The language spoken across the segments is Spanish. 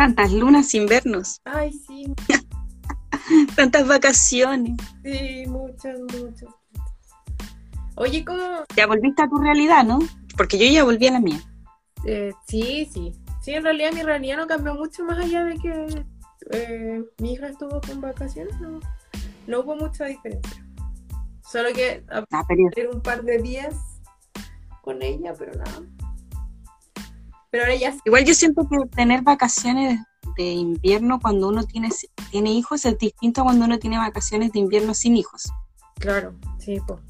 Tantas lunas invernos. Ay, sí. Tantas vacaciones. Sí, muchas, muchas. Oye, ¿cómo? Ya volviste a tu realidad, ¿no? Porque yo ya volví a la mía. Eh, sí, sí. Sí, en realidad mi realidad no cambió mucho más allá de que eh, mi hija estuvo con vacaciones. No, no hubo mucha diferencia. Solo que Ah, pero un par de días con ella, pero nada. Pero ahora ya igual yo siento que tener vacaciones de invierno cuando uno tiene, tiene hijos es distinto a cuando uno tiene vacaciones de invierno sin hijos. Claro, sí, pues.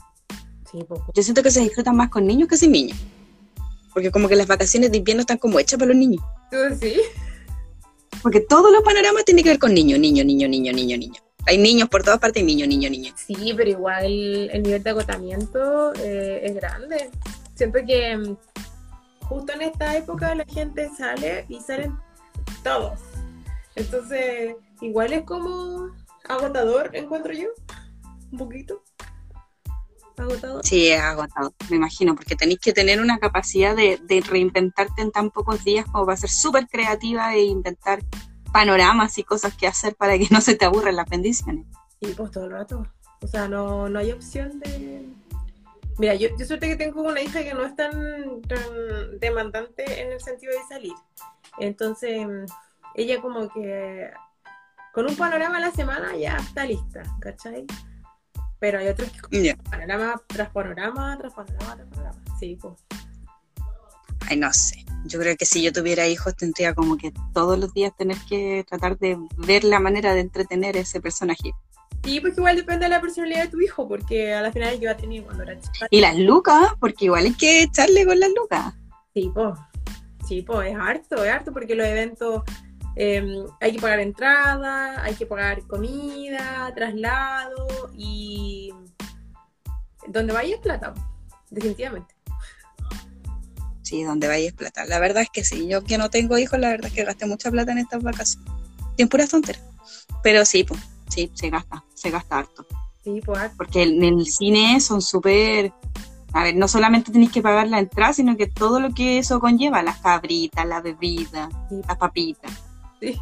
Sí, pues. Yo siento que se disfrutan más con niños que sin niños. Porque como que las vacaciones de invierno están como hechas para los niños. ¿Tú sí? Porque todos los panoramas tienen que ver con niños, niño, niño, niño, niño, niño. Hay niños por todas partes, niño, niño, niño. Sí, pero igual el nivel de agotamiento eh, es grande. Siento que justo en esta época la gente sale y salen todos. Entonces, igual es como agotador, encuentro yo. Un poquito. Agotador. Sí, es agotado, me imagino, porque tenéis que tener una capacidad de, de reinventarte en tan pocos días como para ser súper creativa e inventar panoramas y cosas que hacer para que no se te aburran las bendiciones. Y pues todo el rato. O sea, no, no hay opción de. Mira, yo, yo suerte que tengo una hija que no es tan, tan demandante en el sentido de salir. Entonces, ella como que con un panorama a la semana ya está lista, ¿cachai? Pero hay otros que Ya. panorama tras panorama, tras panorama, tras panorama. Sí, pues. Ay, no sé. Yo creo que si yo tuviera hijos tendría como que todos los días tener que tratar de ver la manera de entretener a ese personaje. Sí, pues igual depende de la personalidad de tu hijo, porque a la final yo la tenía cuando era chica. Y las lucas, porque igual hay que echarle con las lucas. Sí, pues. Sí, pues es harto, es harto porque los eventos eh, hay que pagar entrada, hay que pagar comida, traslado y donde vaya es plata, definitivamente. Sí, donde vayas plata. La verdad es que sí, yo que no tengo hijos, la verdad es que gasté mucha plata en estas vacaciones. Y en puras tonteras. Pero sí, pues, sí, se gasta, se gasta harto. Sí, pues harto. Porque en el cine son súper... A ver, no solamente tenéis que pagar la entrada, sino que todo lo que eso conlleva, las cabritas, la bebida, Sí. las papitas. Sí,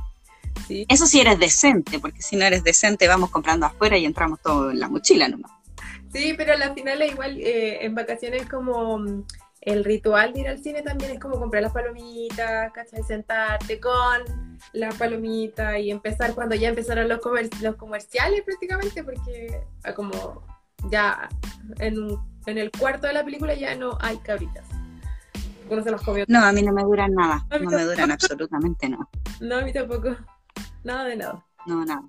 sí. Eso sí eres decente, porque si no eres decente vamos comprando afuera y entramos todo en la mochila nomás. Sí, pero a la final es igual, eh, en vacaciones como mm, el ritual de ir al cine también es como comprar las palomitas, ¿cachai? Sentarte con las palomitas y empezar cuando ya empezaron los, comer- los comerciales prácticamente, porque ah, como ya en, un- en el cuarto de la película ya no hay cabritas. Uno se los comió. No, a mí no me duran nada, no me duran absolutamente nada. No, a mí tampoco. Nada de nada. No, nada.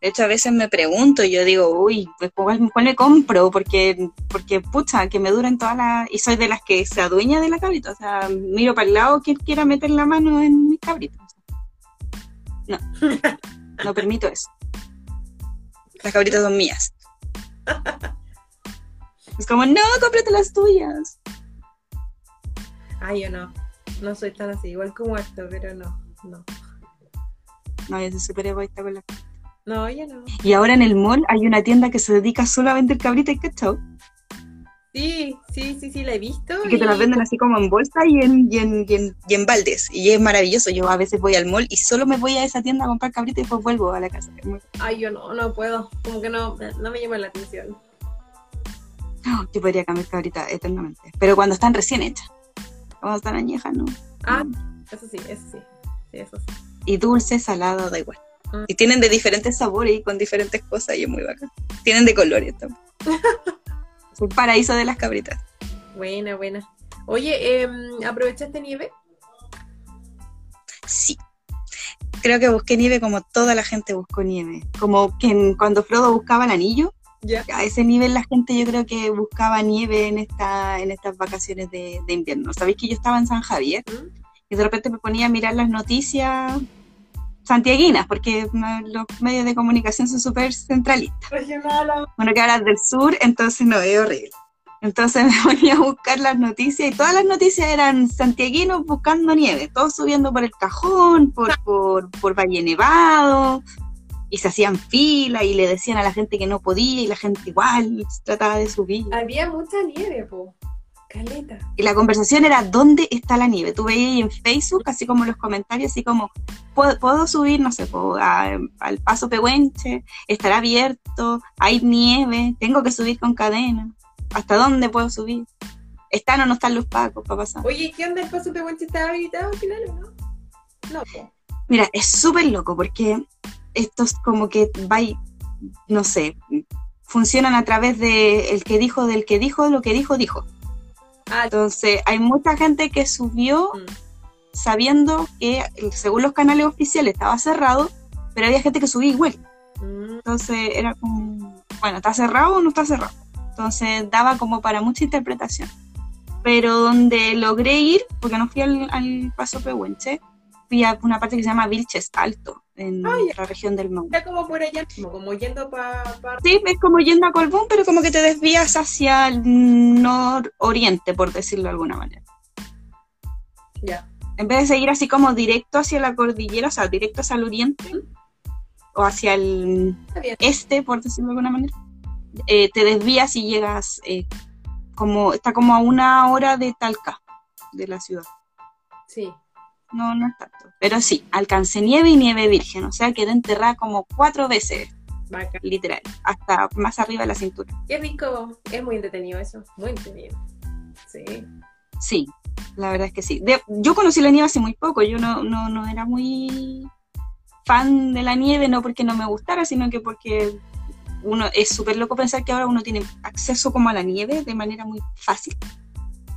De hecho, a veces me pregunto y yo digo, uy, pues ¿cuál, cuál me compro? Porque, porque, pucha, que me duren todas las... Y soy de las que se adueña de la cabrita. O sea, miro para el lado quien quiera meter la mano en mis cabritas. No, no permito eso. Las cabritas son mías. Es como, no, cómprate las tuyas. Ay, yo no. No soy tan así, igual como esto, pero no. No, No, yo soy súper egoísta con las no yo no. Y ahora en el mall hay una tienda que se dedica solo a vender cabritas y cachao. Sí, sí, sí, sí, la he visto. Y que te las venden así como en bolsa y en, y en, y en, y en baldes. Y es maravilloso. Yo a veces voy al mall y solo me voy a esa tienda a comprar cabritas y después vuelvo a la casa. Ay, yo no, no puedo. Como que no, no me llama la atención. No, yo podría comer cabritas eternamente. Pero cuando están recién hechas. Cuando están añejas, no. Ah, eso sí, eso sí. Sí, eso sí. Y dulce, salado, da igual. Mm. Y tienen de diferentes sabores y con diferentes cosas y es muy bacán. Tienen de colores también. un paraíso de las cabritas. Buena, buena. Oye, em, ¿aprovechaste nieve? Sí. Creo que busqué nieve como toda la gente buscó nieve. Como que cuando Frodo buscaba el anillo, a ese nivel la gente yo creo que buscaba nieve en esta en estas vacaciones de, de invierno. Sabéis que yo estaba en San Javier ¿Mm? y de repente me ponía a mirar las noticias santiaguinas, porque ma- los medios de comunicación son súper centralistas. Bueno, que es del sur, entonces no, es horrible. Entonces me ponía a buscar las noticias y todas las noticias eran santiaguinos buscando nieve, todos subiendo por el cajón, por, por, por Valle Nevado, y se hacían fila y le decían a la gente que no podía y la gente igual trataba de subir. Había mucha nieve, po. Caleta. Y la conversación era, ¿dónde está la nieve? Tú veías en Facebook, así como los comentarios, así como, ¿puedo, puedo subir, no sé, a- al Paso Pehuenche? ¿Estará abierto? ¿Hay nieve? ¿Tengo que subir con cadena? ¿Hasta dónde puedo subir? ¿Están o no están los pacos para pasar? Oye, ¿qué onda el paso Pehuenche estaba habilitado al final o no? No. Mira, es súper loco porque estos como que va y- no sé, funcionan a través de el que dijo, del que dijo, lo que dijo, dijo. Ah, Entonces, hay mucha gente que subió mm. sabiendo que, según los canales oficiales, estaba cerrado, pero había gente que subía igual. Mm, Entonces, era como, bueno, ¿está cerrado o no está cerrado? Entonces, daba como para mucha interpretación. Pero donde logré ir, porque no fui al, al Paso Pehuenche, fui a una parte que se llama Vilches Alto, en Ah, la región del Maule. Está como por allá, como, como yendo para... Pa, Sí, es como yendo a Colbún, pero como que te desvías hacia el nororiente, por decirlo de alguna manera. ya. En vez de seguir así como directo hacia la cordillera, o sea, directo hacia el oriente, o hacia el este, por decirlo de alguna manera, eh, te desvías y llegas eh, como, está como a una hora de Talca, de la ciudad. Sí. No, no es tanto. Pero sí, alcancé nieve y nieve virgen, o sea, quedé enterrada como cuatro veces, Vaca. literal, hasta más arriba de la cintura. Qué rico. Es muy entretenido eso. Muy entretenido. Sí. Sí, la verdad es que sí. De- yo conocí la nieve hace muy poco, yo no, no, no era muy fan de la nieve, no porque no me gustara, sino que porque uno es súper loco pensar que ahora uno tiene acceso como a la nieve de manera muy fácil.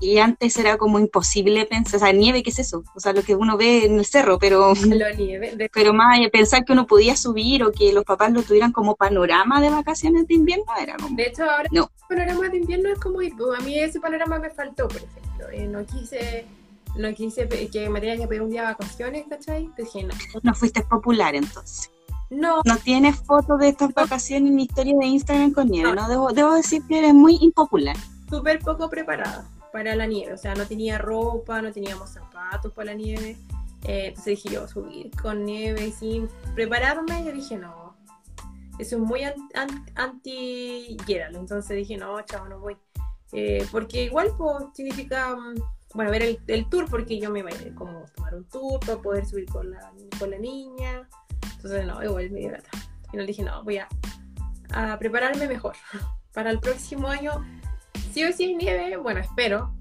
Y antes era como imposible pensar, o sea, nieve, ¿qué es eso? O sea, lo que uno ve en el cerro, pero, nieve. De... pero más pensar que uno podía subir o que los papás lo tuvieran como panorama de vacaciones de invierno, era como... de hecho, ahora No. el panorama de invierno es como pues, A mí ese panorama me faltó, por ejemplo. Eh, no quise... No quise que me tenía que pedir un día de vacaciones, ¿cachai? Dije, no. No fuiste popular entonces. No, no tienes fotos de estas vacaciones ni historias de Instagram con nieve, ¿no? Debo, debo decir que eres muy impopular. súper poco preparada para la nieve. O sea, no tenía ropa, no teníamos zapatos para la nieve. Eh, entonces dije yo, subir con nieve sin prepararme. Yo dije, no, eso es muy an- an- anti-Gerald. Entonces dije, no, chavo, no voy. Eh, porque igual pues, significa, mm, bueno, ver el, el tour, porque yo me iba a ir como tomar un tour para poder subir con la, con la niña. Entonces, no, igual me dio. Y no dije, no, voy a, a prepararme mejor. Para el próximo año sí o sí hay nieve, bueno, espero.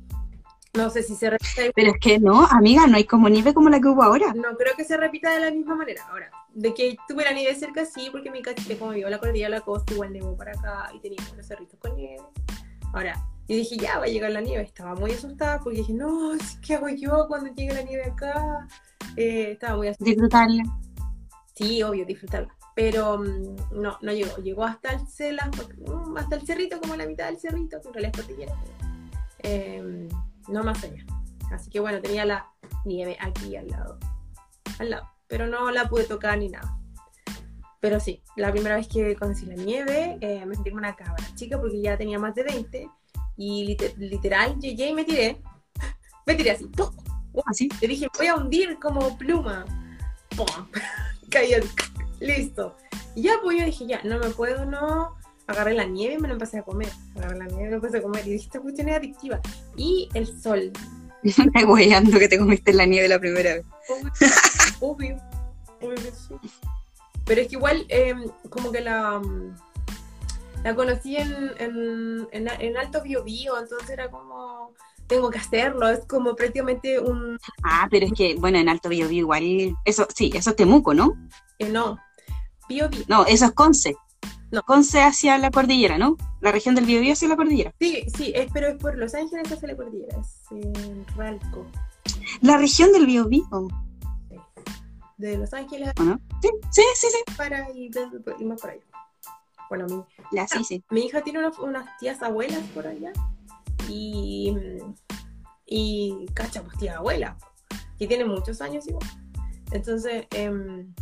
No sé si se repita, Pero es que no, amiga, no hay como nieve como la que hubo ahora. no creo que se repita de la misma manera. Ahora, de que tuve la nieve cerca, sí, porque mi cachete, como vivo la cordillera de la costa, igual nevó para acá y tenía unos cerritos con nieve. Ahora, yo dije, ya va a llegar la nieve. Estaba muy asustada porque dije, no, ¿qué hago yo cuando llegue la nieve acá? Eh, estaba muy asustada. Disfrutarla. Sí, obvio, disfrutarla. Pero mm, no, no llegó. Llegó hasta el, cela- mm, hasta el cerrito, como la mitad del cerrito, que en realidad es cordillera. eh, no más allá. Así que bueno, tenía la nieve aquí al lado. Al lado. Pero no la pude tocar ni nada. Pero sí, la primera vez que conocí la nieve, eh, me sentí como una cabra chica porque ya tenía más de 20. Y lite- literal llegué y me tiré. Me tiré así. ¡pum! Así. Le dije, voy a hundir como pluma. ¡Pum! Caí así. Listo. Y ya, pues yo dije, ya, no me puedo, no. Agarré la nieve y me la empecé a comer. Agarré la nieve y me la empecé a comer. Y dije, esta cuestión es adictiva. Y el sol. Me hueando que te comiste la nieve la primera vez. Obvio. Obvio sí. Pero es que igual, eh, como que la. mm, La conocí en, en, en, en Alto Biobío, entonces era como. Tengo que hacerlo, es como prácticamente un. Ah, pero es que, bueno, en Alto Biobío igual, eso sí, eso es Temuco, ¿no? eh, no, No, eso es Conce. No. Conce hacia la cordillera, ¿no? La región del Biobío hacia la cordillera. Sí, sí, es, pero es por Los Ángeles hacia la cordillera, es en Ralco. La región del Biobío, ¿o De Los Ángeles no? Sí, sí, sí, sí. para y, y más para allá. Bueno, mi, Ya, sí, sí. mi hija tiene unas, unas tías abuelas por allá y, y cacha, pues tía abuela, que tiene muchos años igual. Entonces em,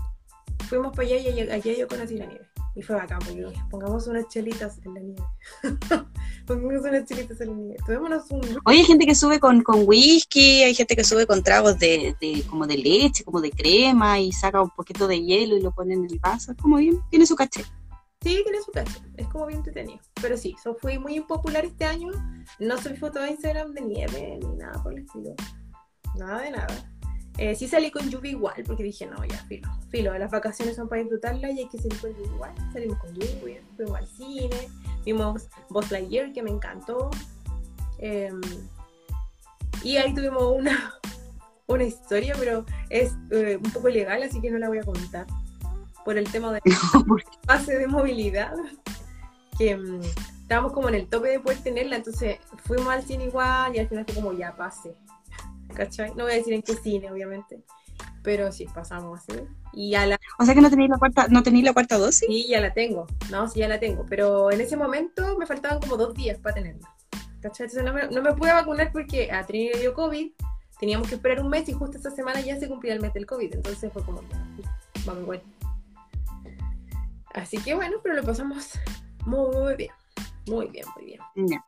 fuimos para allá y allá, yo conocí la nieve. Y fue bacán, porque dije, pongamos unas chelitas en la nieve. pongamos unas chelitas en la nieve. Tomémonos un... Oye, hay gente que sube con, con whisky, hay gente que sube con tragos de, de como de leche, como de crema y saca un poquito de hielo y lo pone en el vaso. Es como bien, tiene su caché. Sí, tiene su cacho. Es como bien entretenido. Pero sí, so, fui muy impopular este año. No soy foto de Instagram de nieve ni nada por el estilo. Nada de nada. Eh, sí salí con lluvia igual, porque dije, no, ya, filo. Filo, las vacaciones son para disfrutarlas y hay que salir con lluvia igual. Salimos con lluvia, fuimos al cine, vimos Buzz Lightyear, que me encantó. Eh, y ahí tuvimos una, una historia, pero es eh, un poco ilegal, así que no la voy a contar. Por el tema de pase de movilidad, que um, estábamos como en el tope de poder tenerla, entonces fuimos al cine igual y al final fue como ya pase. ¿Cachai? No voy a decir en qué cine, obviamente. Pero sí, pasamos así. Y a la... O sea que no tenéis la cuarta, no tenéis la cuarta dosis. Sí, ya la tengo. No, sí, ya la tengo. Pero en ese momento me faltaban como dos días para tenerla. ¿Cachai? Entonces no me, no me pude vacunar porque a Trini le dio COVID. Teníamos que esperar un mes y justo esta semana ya se cumplía el mes del COVID. Entonces fue como, ya, vamos igual. Así que bueno, pero lo pasamos muy, muy bien. Muy bien, muy bien.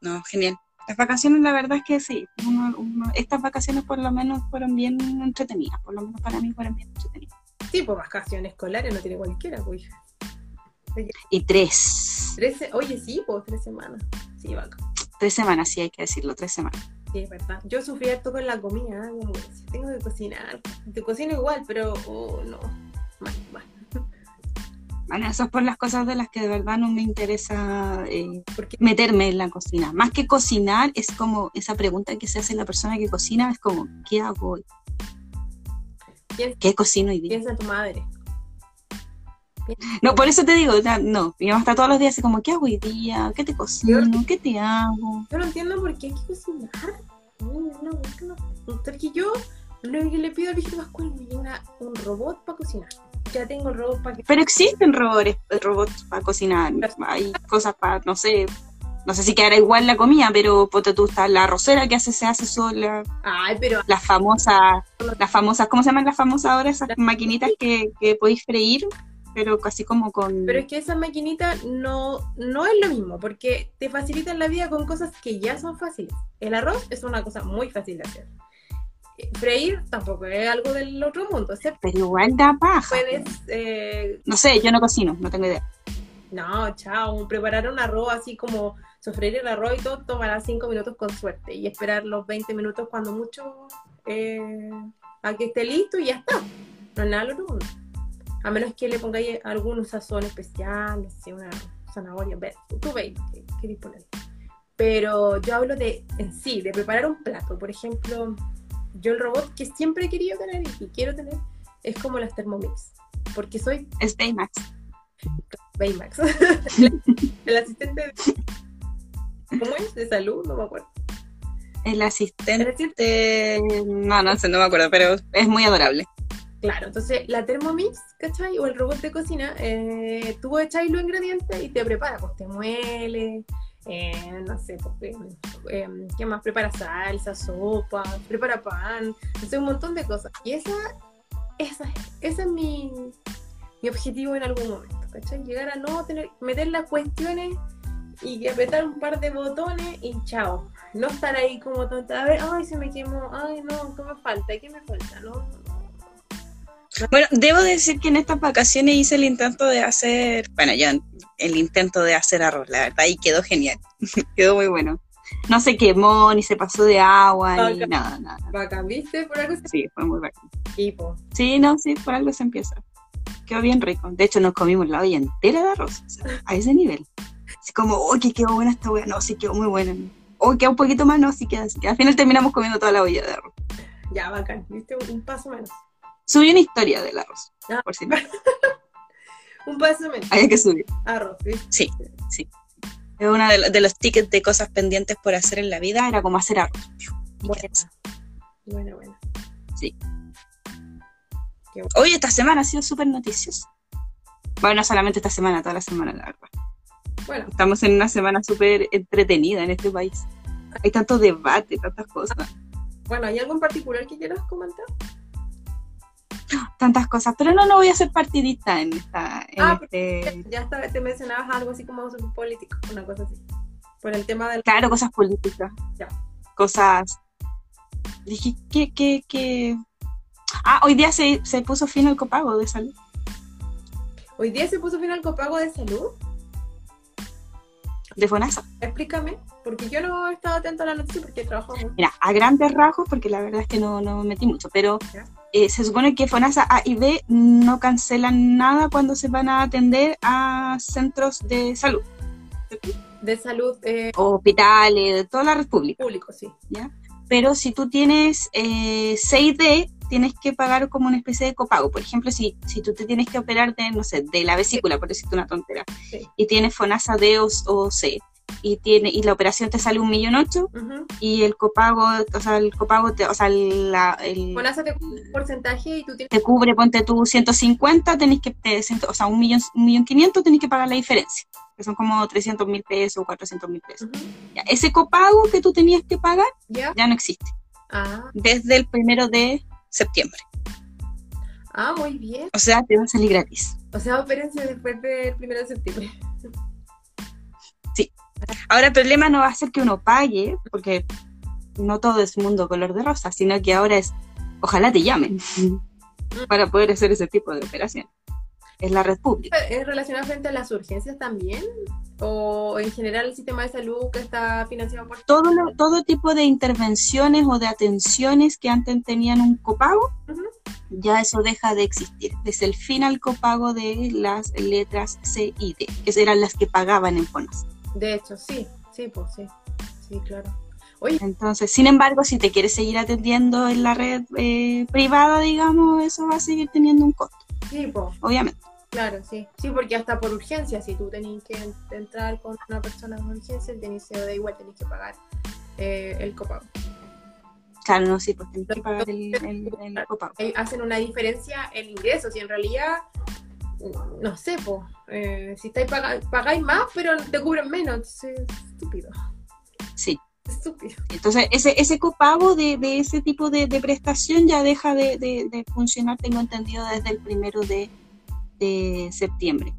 No, genial. Las vacaciones, la verdad es que sí. uno- uno- estas vacaciones por lo menos fueron bien entretenidas. Por lo menos para mí fueron bien entretenidas. Sí, pues vacaciones escolares no tiene cualquiera, pues. Y tres. Trece- Oye, sí, pues tres semanas. Sí, vaca. Tres semanas, sí hay que decirlo, tres semanas. Sí, es verdad. Yo sufrí harto con la comida, ¿eh? como tengo que cocinar. Te cocino igual, pero oh, no. Mal, mal. Bueno, eso es por las cosas de las que de verdad no me interesa eh, meterme en la cocina. Más que cocinar, es como esa pregunta que se hace la persona que cocina, es como, ¿qué hago hoy? Piensa- ¿Qué cocino hoy día? piensa en tu madre. No, por eso te digo, no, mi mamá está todos los días así como, ¿qué hago hoy día? ¿Qué te cocino? ¿Qué te hago? Yo no entiendo por qué hay que cocinar. No, no, no. Porque yo lo único que le pido al viejito Pascual me un robot para cocinar. Ya tengo el robot para que. Pero existen robots, robots para cocinar, hay cosas para, no sé, no sé si quedará igual la comida, pero ponte tú está la arrocera que hace, se hace sola, Ay, pero las famosas, las famosas, ¿cómo se llaman las famosas ahora? Esas maquinitas que, que podéis freír, pero casi como con... Pero es que esa maquinita no, no es lo mismo, porque te facilitan la vida con cosas que ya son fáciles. El arroz es una cosa muy fácil de hacer. Freír tampoco es algo del otro mundo, excepto Pero igual da paja. puedes, eh, No sé, yo no cocino, no tengo idea. no, chao, preparar un arroz así como sofreír el arroz y todo tomará 5 minutos con suerte y esperar los 20 minutos cuando mucho eh, a que esté listo y ya está. No es nada del otro mundo. A menos que le pongáis algún sazón especial, no sé, una zanahoria, ve, tú veis queréis poner. Pero yo hablo de en sí, de preparar un plato. Por ejemplo, yo el robot que siempre he querido tener y quiero tener es como las Thermomix. Porque soy Es Baymax. Baymax. el asistente de... ¿Cómo es? De salud, no me acuerdo. El El asistente... asistente- No, no sé, no me acuerdo, pero es muy adorable. Claro, entonces la Thermomix, ¿cachai? O el robot de cocina, eh, tú echáis los ingredientes y te prepara, pues te muele, eh, no sé, pues, eh, ¿qué más? Prepara salsa, sopa, prepara pan, no sé, un montón de cosas. Y esa, esa, ese es mi, mi objetivo en algún momento, ¿cachai? Llegar a no tener, meter las cuestiones y apretar un par de botones y chao. No estar ahí como tonta, a ver, ay, se me quemó, ay, no, ¿qué me falta? ¿Qué me falta? No, no. Bueno, debo decir que en estas vacaciones hice el intento de hacer, bueno, ya el intento de hacer arroz, la verdad, y quedó genial, quedó muy bueno. No se quemó, ni se pasó de agua, ni Acá. nada, nada. Bacán, ¿viste? Por algo se Sí, fue muy bacán. equipo. Sí, no, sí, por algo se empieza. Quedó bien rico. De hecho, nos comimos la olla entera de arroz, o sea, a ese nivel. Así como, oh, que quedó buena esta hueá. No, sí quedó muy buena. O queda un poquito más, no, sí queda así. Al final terminamos comiendo toda la olla de arroz. Ya, bacán, ¿viste? Un paso menos. Subí una historia del arroz, Ah. por si no. Un paso menos. Había que subir. Arroz, ¿viste? Sí, sí. Es uno de, lo- de los tickets de cosas pendientes por hacer en la vida, era como hacer arroz. Quedas. Buena, buena. Hoy esta semana ha sido súper noticiosa. Bueno, no solamente esta semana, toda la semana, la verdad. Bueno, Estamos en una semana súper entretenida en este país. Hay tanto debate, tantas cosas, bueno, ¿hay algo en particular que quieras comentar? Tantas cosas. Pero no, no voy a ser partidista en esta, en Ah, este, Ya está, te mencionabas algo así como sobre político, una cosa así. Por el tema del... claro, cosas políticas, Ya. cosas. Dije, ¿qué, qué, qué? Ah, hoy día se, se puso fin al copago de salud. Hoy día se puso fin al copago de salud. De FONASA. Explícame, porque yo no he estado atento a la noticia porque trabajo mucho. Mira, a grandes rasgos, porque la verdad es que no, no me metí mucho, pero Ya. Eh, se supone que FONASA A y B no cancelan nada cuando se van a atender a centros de salud, De salud eh, hospitales, de toda la República. público, sí. Pero si tú tienes eh, C y D, tienes que pagar como una especie de copago. Por ejemplo, si, si tú te tienes que operar de, no sé, de la vesícula, por decirte una tontera, Sí. y tienes FONASA D o, o C, y, tiene, y la operación te sale un millón ocho, Ujú. y el copago, o sea, el copago, te, o sea, la, el, Fonasa te cubre un porcentaje y tú tienes te cubre, ponte tú 150, tenés que, te- o sea, un millón, un millón quinientos, tenés que pagar la diferencia, que son como 300 mil pesos o 400 mil pesos. Ya, ese copago que tú tenías que pagar ¿Ya? ya no existe, Ah, desde el primero de septiembre. ah, muy bien. O sea, te va a salir gratis. O sea, opérense después del 1 de septiembre. Ahora el problema no va a ser que uno pague, porque no todo es mundo color de rosa, sino que ahora es, ojalá te llamen para poder hacer ese tipo de operación. Es la red pública. ¿Es relacionado frente a las urgencias también? ¿O en general el sistema de salud que está financiado por... Todo, lo- todo tipo de intervenciones o de atenciones que antes tenían un copago, ya eso deja de existir. Desde el fin al copago de las letras C y D, que eran las que pagaban en FONAS. De hecho, sí, sí, pues sí. Sí, claro. Oye, Entonces, sin embargo, si te quieres seguir atendiendo en la red eh, privada, digamos, eso va a seguir teniendo un costo, sí, pues, obviamente. claro, sí. Sí, porque hasta por urgencia, si tú tenés que en- entrar con una persona con urgencia, tenés, da igual, tenés que pagar eh, el copago. Claro, no, sí, pues tenés que pagar el, el- el copago. Hacen una diferencia en ingresos y en realidad, no sé, pues, si estáis paga- pagáis más, pero te cubren menos. Entonces, estúpido. Sí. Estúpido. Entonces, ese, ese copago de, de ese tipo de, de prestación ya deja de, de- funcionar, tengo entendido, desde el primero de, de septiembre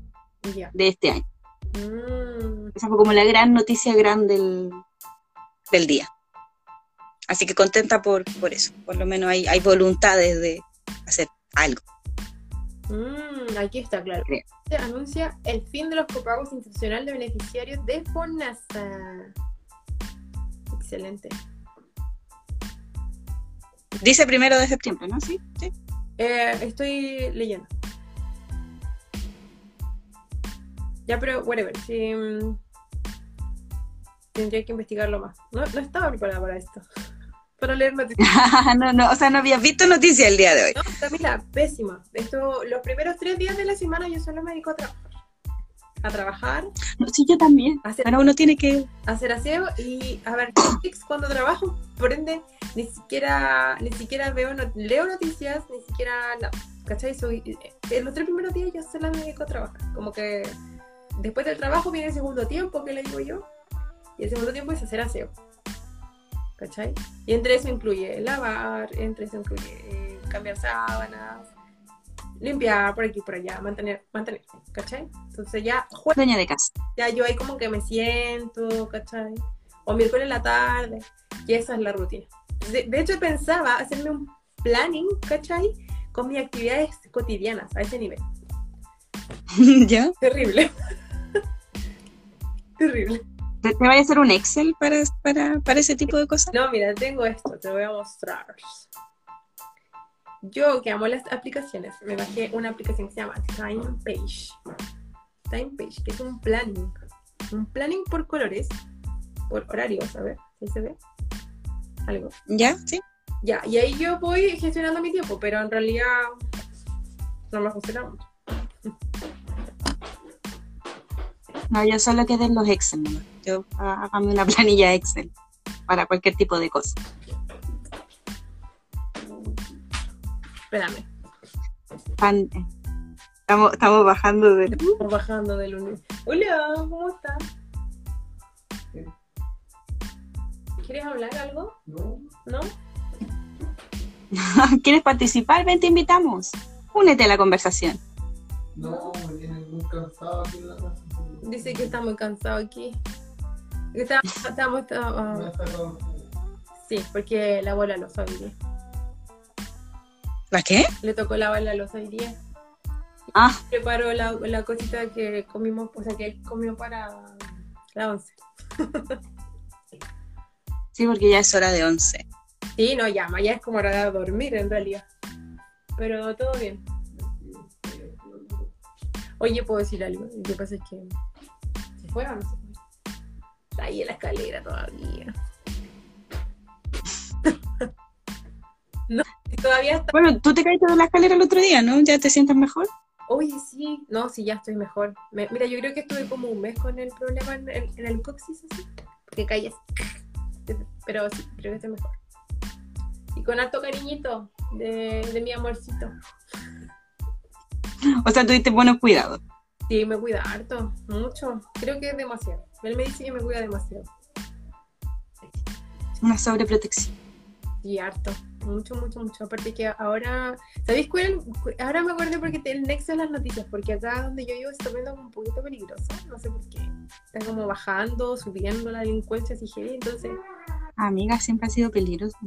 de este año. Mm, Esa fue como la gran noticia grande del, del día. Así que contenta por, por eso. Por lo menos hay, hay voluntades de hacer algo. Mm, aquí está claro. Creo. Se anuncia el fin de los copagos institucionales de beneficiarios de FONASA. Excelente. Dice primero de septiembre, ¿no? Sí, sí. Eh, estoy leyendo. Ya, pero whatever. Sí, mm, tendría que investigarlo más. No, no estaba preparada para esto. Para leer noticias. no, no, o sea, no habías visto noticias el día de hoy. No, Camila, pésima. Esto, los primeros tres días de la semana yo solo me dedico a trabajar. A trabajar, No, sí, yo también. Hacer- Pero uno tiene que. hacer aseo y a ver Netflix cuando trabajo. Por ende, ni siquiera, ni siquiera veo, no- leo noticias, ni siquiera nada. ¿Cachai? Soy, en los tres primeros días yo solo me dedico a trabajar. Como que después del trabajo viene el segundo tiempo, que le digo yo. Y el segundo tiempo es hacer aseo. ¿Cachai? Y entre eso incluye lavar, entre eso incluye eh, cambiar sábanas, limpiar por aquí y por allá, mantener, mantener, ¿cachai? Entonces ya jue- Dueña de casa. ya yo ahí como que me siento, ¿cachai? O miércoles en la tarde, y esa es la rutina. De, de hecho pensaba hacerme un planning, ¿cachai? Con mis actividades cotidianas, a ese nivel. ¿Ya? Terrible. Terrible. ¿Te, te vaya a hacer un Excel para, para, para ese tipo de cosas? No, mira, tengo esto, te voy a mostrar. Yo que amo las aplicaciones, me bajé una aplicación que se llama Time Page. Time Page, que es un planning. Un planning por colores, por horarios, a ver, ¿ahí se ve? Algo. ¿Ya? Sí. Ya, y ahí yo voy gestionando mi tiempo, pero en realidad no me funciona mucho. No, yo solo quedé en los Excel nomás. Yo hágame una planilla Excel para cualquier tipo de cosa. Espérame, Pan- eh, estamos, estamos bajando de. estamos bajando del lunes. Hola, ¿cómo estás? ¿Quieres hablar algo? No, ¿No? ¿Quieres participar? Ven, te invitamos. Únete a la conversación. no, me tiene muy cansado aquí en la casa. Dice que está muy cansado aquí. Que está- Estamos, Me estamos- ha sacado sí, porque la losa hoy día. ¿La qué? Le tocó lavar la losa hoy día. Ah, Preparó la, la cosita que comimos, o sea, que él comió para la once. sí, porque ya es hora de once. Sí, no, ya, ya es como hora de dormir en realidad. Pero todo bien. Oye, ¿puedo decir algo? Lo que pasa es que... ¿Se fue o no fue? Está ahí en la escalera todavía. no, todavía está... Bueno, tú te caíste de la escalera el otro día, ¿no? ¿Ya te sientes mejor? Oye, sí. No, sí, ya estoy mejor. Me- mira, yo creo que estuve como un mes con el problema en el, en el coxis, así. Que caías. Pero sí, creo que estoy mejor. Y con harto cariñito de, de mi amorcito. O sea, tuviste buenos cuidados. Sí, me cuida harto, mucho. Creo que es demasiado. Él me dice que me cuida demasiado. Una sobreprotección. Y harto. Mucho, mucho, mucho. Aparte que ahora, ¿sabéis cuál? Ahora me acuerdo porque el nexo de las noticias, porque acá donde yo vivo está viendo como un poquito peligroso. No sé por qué. Está como bajando, subiendo la delincuencia, así. Entonces, Amiga, siempre ha sido peligroso.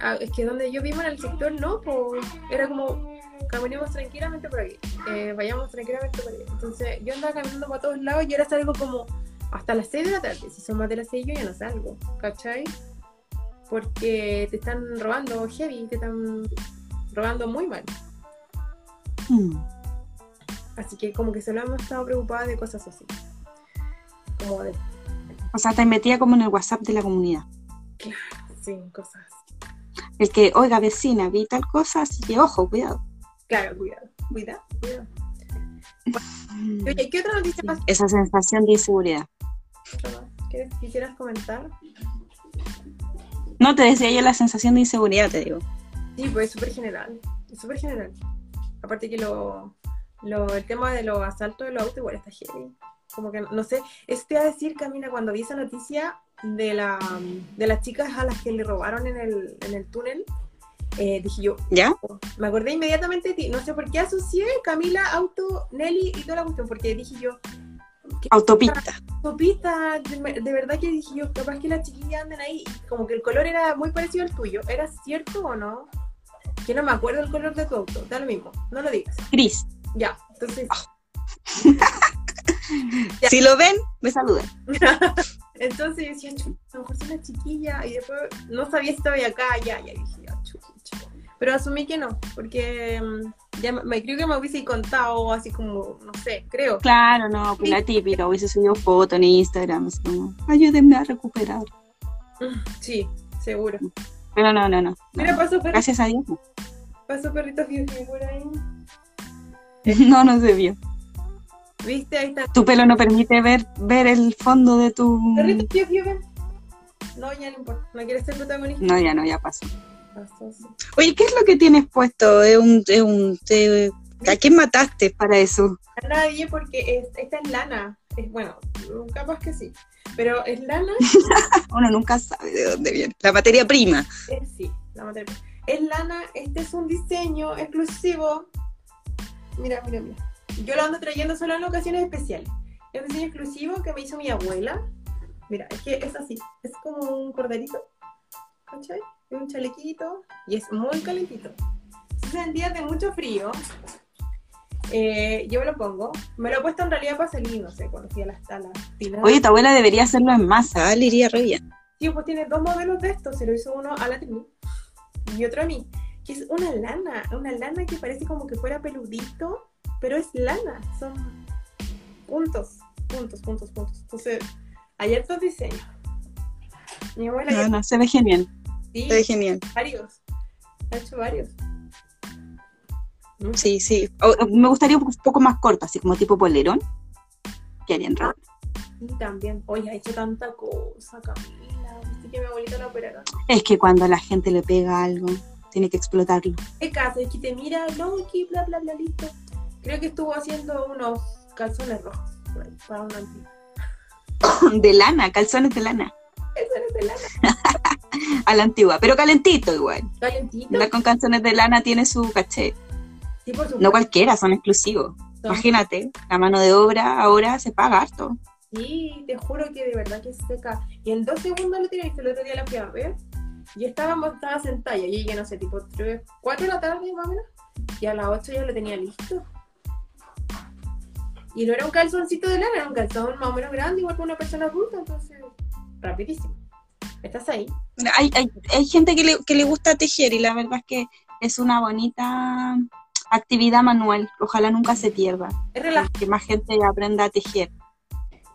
ah, es que donde yo vivo en el sector, no, pues era como caminemos tranquilamente por aquí, eh, vayamos tranquilamente por aquí. Entonces, yo andaba caminando para todos lados y ahora salgo como hasta las 6 de la tarde. Si son más de las 6, yo ya no salgo, ¿cachai? Porque te están robando heavy, te están robando muy mal. Mm. Así que como que solo hemos estado preocupadas de cosas así. Como de, O sea, te metía como en el WhatsApp de la comunidad. Sí, cosas. El que, oiga, vecina, vi tal cosa, así que ojo, cuidado. Claro, cuidado, cuidado, cuidado. Oye, ¿qué otra noticia más? Esa sensación de inseguridad. quisieras comentar? No, te decía yo la sensación de inseguridad, te digo. Sí, pues es súper general. Es súper general. Aparte que lo, lo- el tema de los asaltos de los autos igual está heavy. Como que, no sé, eso te iba a decir, Camila, cuando vi esa noticia de, la, de las chicas a las que le robaron en el, en el túnel, eh, dije yo, ¿Ya? oh, me acordé inmediatamente de ti. No sé por qué asocié Camila, auto, Nelly y toda la cuestión, porque dije yo, Autopista. Sopita, de, de verdad que dije yo, capaz que las chiquillas andan ahí, como que el color era muy parecido al tuyo. ¿Era cierto o no? Que no me acuerdo el color de tu auto, da lo mismo, no lo digas. Gris. Ya, entonces, Si lo ven, me saludan. entonces yo decía, "Chu, a lo mejor son una chiquilla, y después no sabía si estaba acá, ya, ya dije, ya. Pero asumí que no, porque mm, ya me, creo que me hubiese contado así como, no sé, creo. Claro, no, pues la típica, hubiese subido foto en Instagram, así como, ayúdenme a recuperar. Sí, seguro. Pero no, no, no. no. Mira, pasó perrito, Gracias a Dios. pasó perrito Fiu por ahí. No, no se vio. ¿Viste? Ahí está. Tu pelo no permite ver, ver el fondo de tu... Perrito ven. No, ya no importa. No quieres ser protagonista. No, ya no, ya pasó. Pasó, sí. Oye, ¿qué es lo que tienes puesto? ¿Es un, es un, te- ¿A quién mataste para eso? A nadie porque es- esta es lana. Es, bueno, capaz que sí. Pero es lana, Uno nunca sabe de dónde viene. La materia prima. es, sí, la materia. Es lana, este es un diseño exclusivo. Mira, mira, mira. Yo lo ando trayendo solo en ocasiones especiales. Es un diseño exclusivo que me hizo mi abuela. Mira, es que es así. Es como un corderito. ¿Cachai? Y un chalequito. Y es muy calentito. Entonces en días de mucho frío, eh, yo me lo pongo. Me lo he puesto en realidad para salir, no sé, cuando fui a las talas. Oye, tu abuela debería hacerlo en masa, ¿eh? le iría re bien. Sí, pues tiene dos modelos de estos. Se lo hizo uno a la Trini y otro a mí. Que es una lana, una lana que parece como que fuera peludito, pero es lana. Son puntos, puntos, puntos, puntos. Entonces, hay estos diseños. Mi abuela No, ya no, se ve genial, sí, se ve genial. varios. Ha hecho varios. Sí, sí. O- o me gustaría un poco más corto, así como tipo polerón. Quedarían re Sí, también. Oye, ha hecho tanta cosa, Camila. Viste que mi abuelita la operaron. Es que cuando a la gente le pega algo, tiene que explotarlo. ¿Qué caso? Es que te mira, no, aquí, bla, bla, bla, listo. Creo que estuvo haciendo unos calzones rojos para un antiguo. De lana, calzones de lana. Calzones de lana. A la antigua, pero calentito igual. Calentito. Andar con calzones de lana tiene su caché. Sí, por. No cualquiera, son exclusivos. Son- Imagínate, la mano de obra ahora se paga harto. Sí, te juro que de verdad que seca. Y en dos segundos lo tiré, el otro día la fui a ver. Y estábamos, estaba sentada, yo llegué, no sé, tipo 3, 4 de la tarde más o menos. Y a las 8 ya lo tenía listo. Y no era un calzoncito de lana, era un calzón más o menos grande, igual que una persona adulta, entonces, rapidísimo. ¿Estás ahí? Hay, hay, hay gente que le, que le gusta tejer y la verdad es que es una bonita actividad manual. Ojalá nunca se pierda. Es relajante. Que más gente aprenda a tejer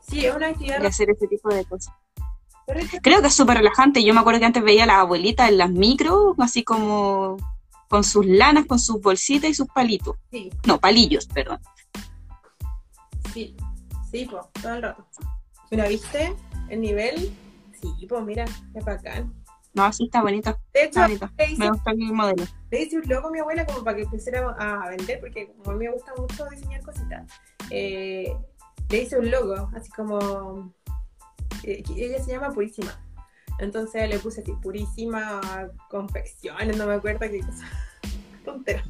Sí, es una actividad y hacer ese tipo de cosas. Creo que es súper relajante. Yo me acuerdo que antes veía a las abuelitas en las micros, así como con sus lanas, con sus bolsitas y sus palitos. Sí, No, palillos, perdón. Sí, sí, pues, todo el rato. Mira, ¿viste el nivel? Sí, pues mira, es bacán. No, así está bonito. De hecho, bonito. le hice, Me gusta el modelo. le hice un logo a mi abuela como para que empezara a vender, porque como a mí me gusta mucho diseñar cositas, eh, le hice un logo, así como... eh, ella se llama Purísima. Entonces le puse así, Purísima Confecciones, no me acuerdo qué cosa. Tontera.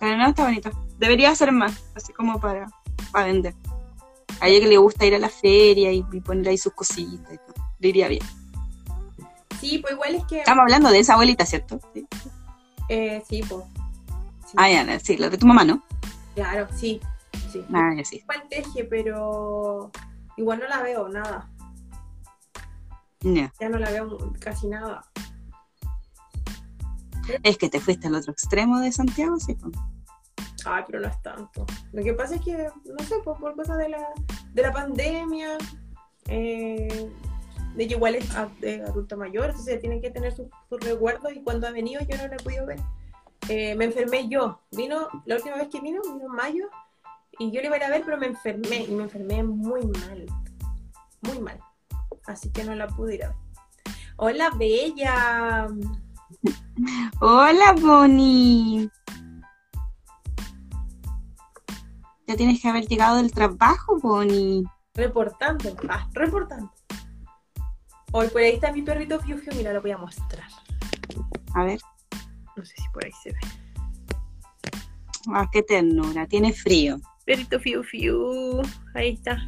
Pero no, está bonito. Debería hacer más, así como para, para vender. A ella que le gusta ir a la feria y, y poner ahí sus cositas y todo. Le iría bien. Sí, pues igual es que... Estamos hablando de esa abuelita, ¿cierto? Sí. Eh, sí, pues. Sí, Ah, ya, sí, la de tu mamá, ¿no? Claro, sí, sí. Ah, ya sí. Igual teje, pero igual no la veo nada. Ya. Ya no la veo casi nada. Es que te fuiste al otro extremo de Santiago, sí. Ay, pero no es tanto. Lo que pasa es que, no sé, por, por cosas de la, de la pandemia, eh, de que igual es adulto mayor, entonces tienen que tener sus, sus recuerdos y cuando ha venido yo no la he podido ver. Eh, me enfermé yo. Vino, la última vez que vino, vino en mayo, y yo le iba a ir a ver, pero me enfermé, y me enfermé muy mal. Muy mal. Así que no la pude ir a ver. Hola, Bella. Hola, Bonnie. Ya tienes que haber llegado del trabajo, Bonnie. Reportando, ah, reportando. Hoy por ahí está mi perrito Fiu Fiu, mira, lo voy a mostrar. A ver. No sé si por ahí se ve. Ah, qué ternura. Tiene frío. Perrito Fiu Fiu, ahí está.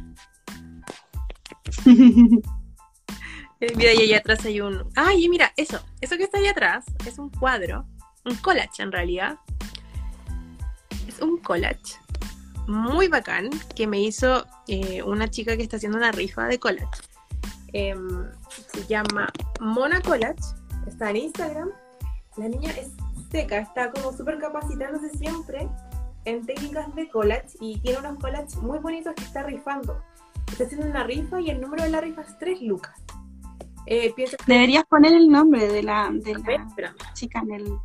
Mira, y allá atrás hay un. Ay, mira, eso, eso que está ahí atrás es un cuadro, un collage en realidad. Es un collage muy bacán que me hizo eh, una chica que está haciendo una rifa de collage. Em, se llama Mona Collage, está en Instagram. La niña es seca, está como súper capacitándose siempre en técnicas de collage y tiene unos collages muy bonitos que está rifando. Está haciendo una rifa y el número de la rifa es 3 lucas. Eh, piensa Deberías poner el nombre de la, de la chica en el.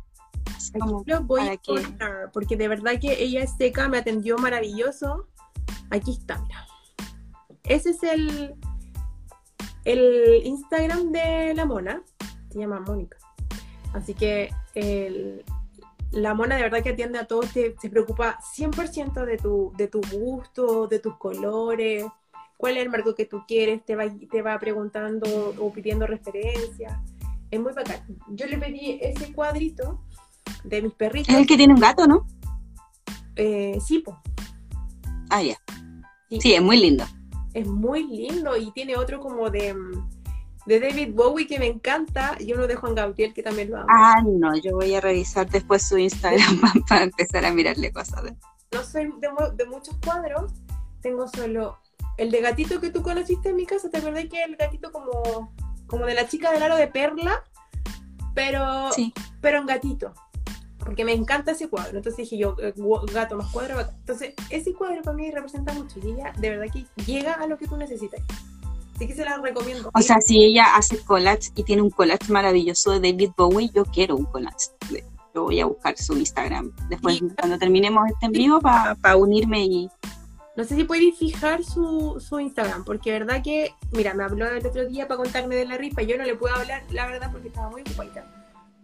Aquí como lo voy a poner, porque de verdad que ella es seca, me atendió maravilloso. Aquí está, mira. Ese es el, el Instagram de la mona. Se llama Mónica. Así que el- la mona de verdad que atiende a todos, te- se preocupa 100% de tu, de tu gusto, de tus colores, cuál es el marco que tú quieres, te va, te va preguntando o pidiendo referencias. Es muy bacán. Yo le pedí ese cuadrito de mis perritos. Es el que tiene un gato, ¿no? Eh, sí, po. Ah, ya. Sí. Sí, es muy lindo. es muy lindo y tiene otro como de, mm, de David Bowie que me encanta y uno de Juan Gabriel que también lo amo. Ah, no, yo voy a revisar después su Instagram para empezar a mirarle cosas. No soy de, mu- de muchos cuadros, tengo solo el de gatito que tú conociste en mi casa, ¿te acordás que el gatito como, como de la chica del aro de perla? Pero, Sí. pero en gatito. Porque me encanta ese cuadro. Entonces dije yo, eh, gato más cuadro. Entonces, ese cuadro para mí representa mucho. Y ella, de verdad que llega a lo que tú necesitas. Así que se la recomiendo. O sea, si ella hace collage y tiene un collage maravilloso de David Bowie, yo quiero un collage. Yo voy a buscar su Instagram después, Sí. cuando terminemos este en vivo, para unirme y. No sé si podéis fijar su, su Instagram, porque de verdad que, mira, me habló el otro día para contarme de la rifa. Yo no le puedo hablar, la verdad, porque estaba muy ocupada.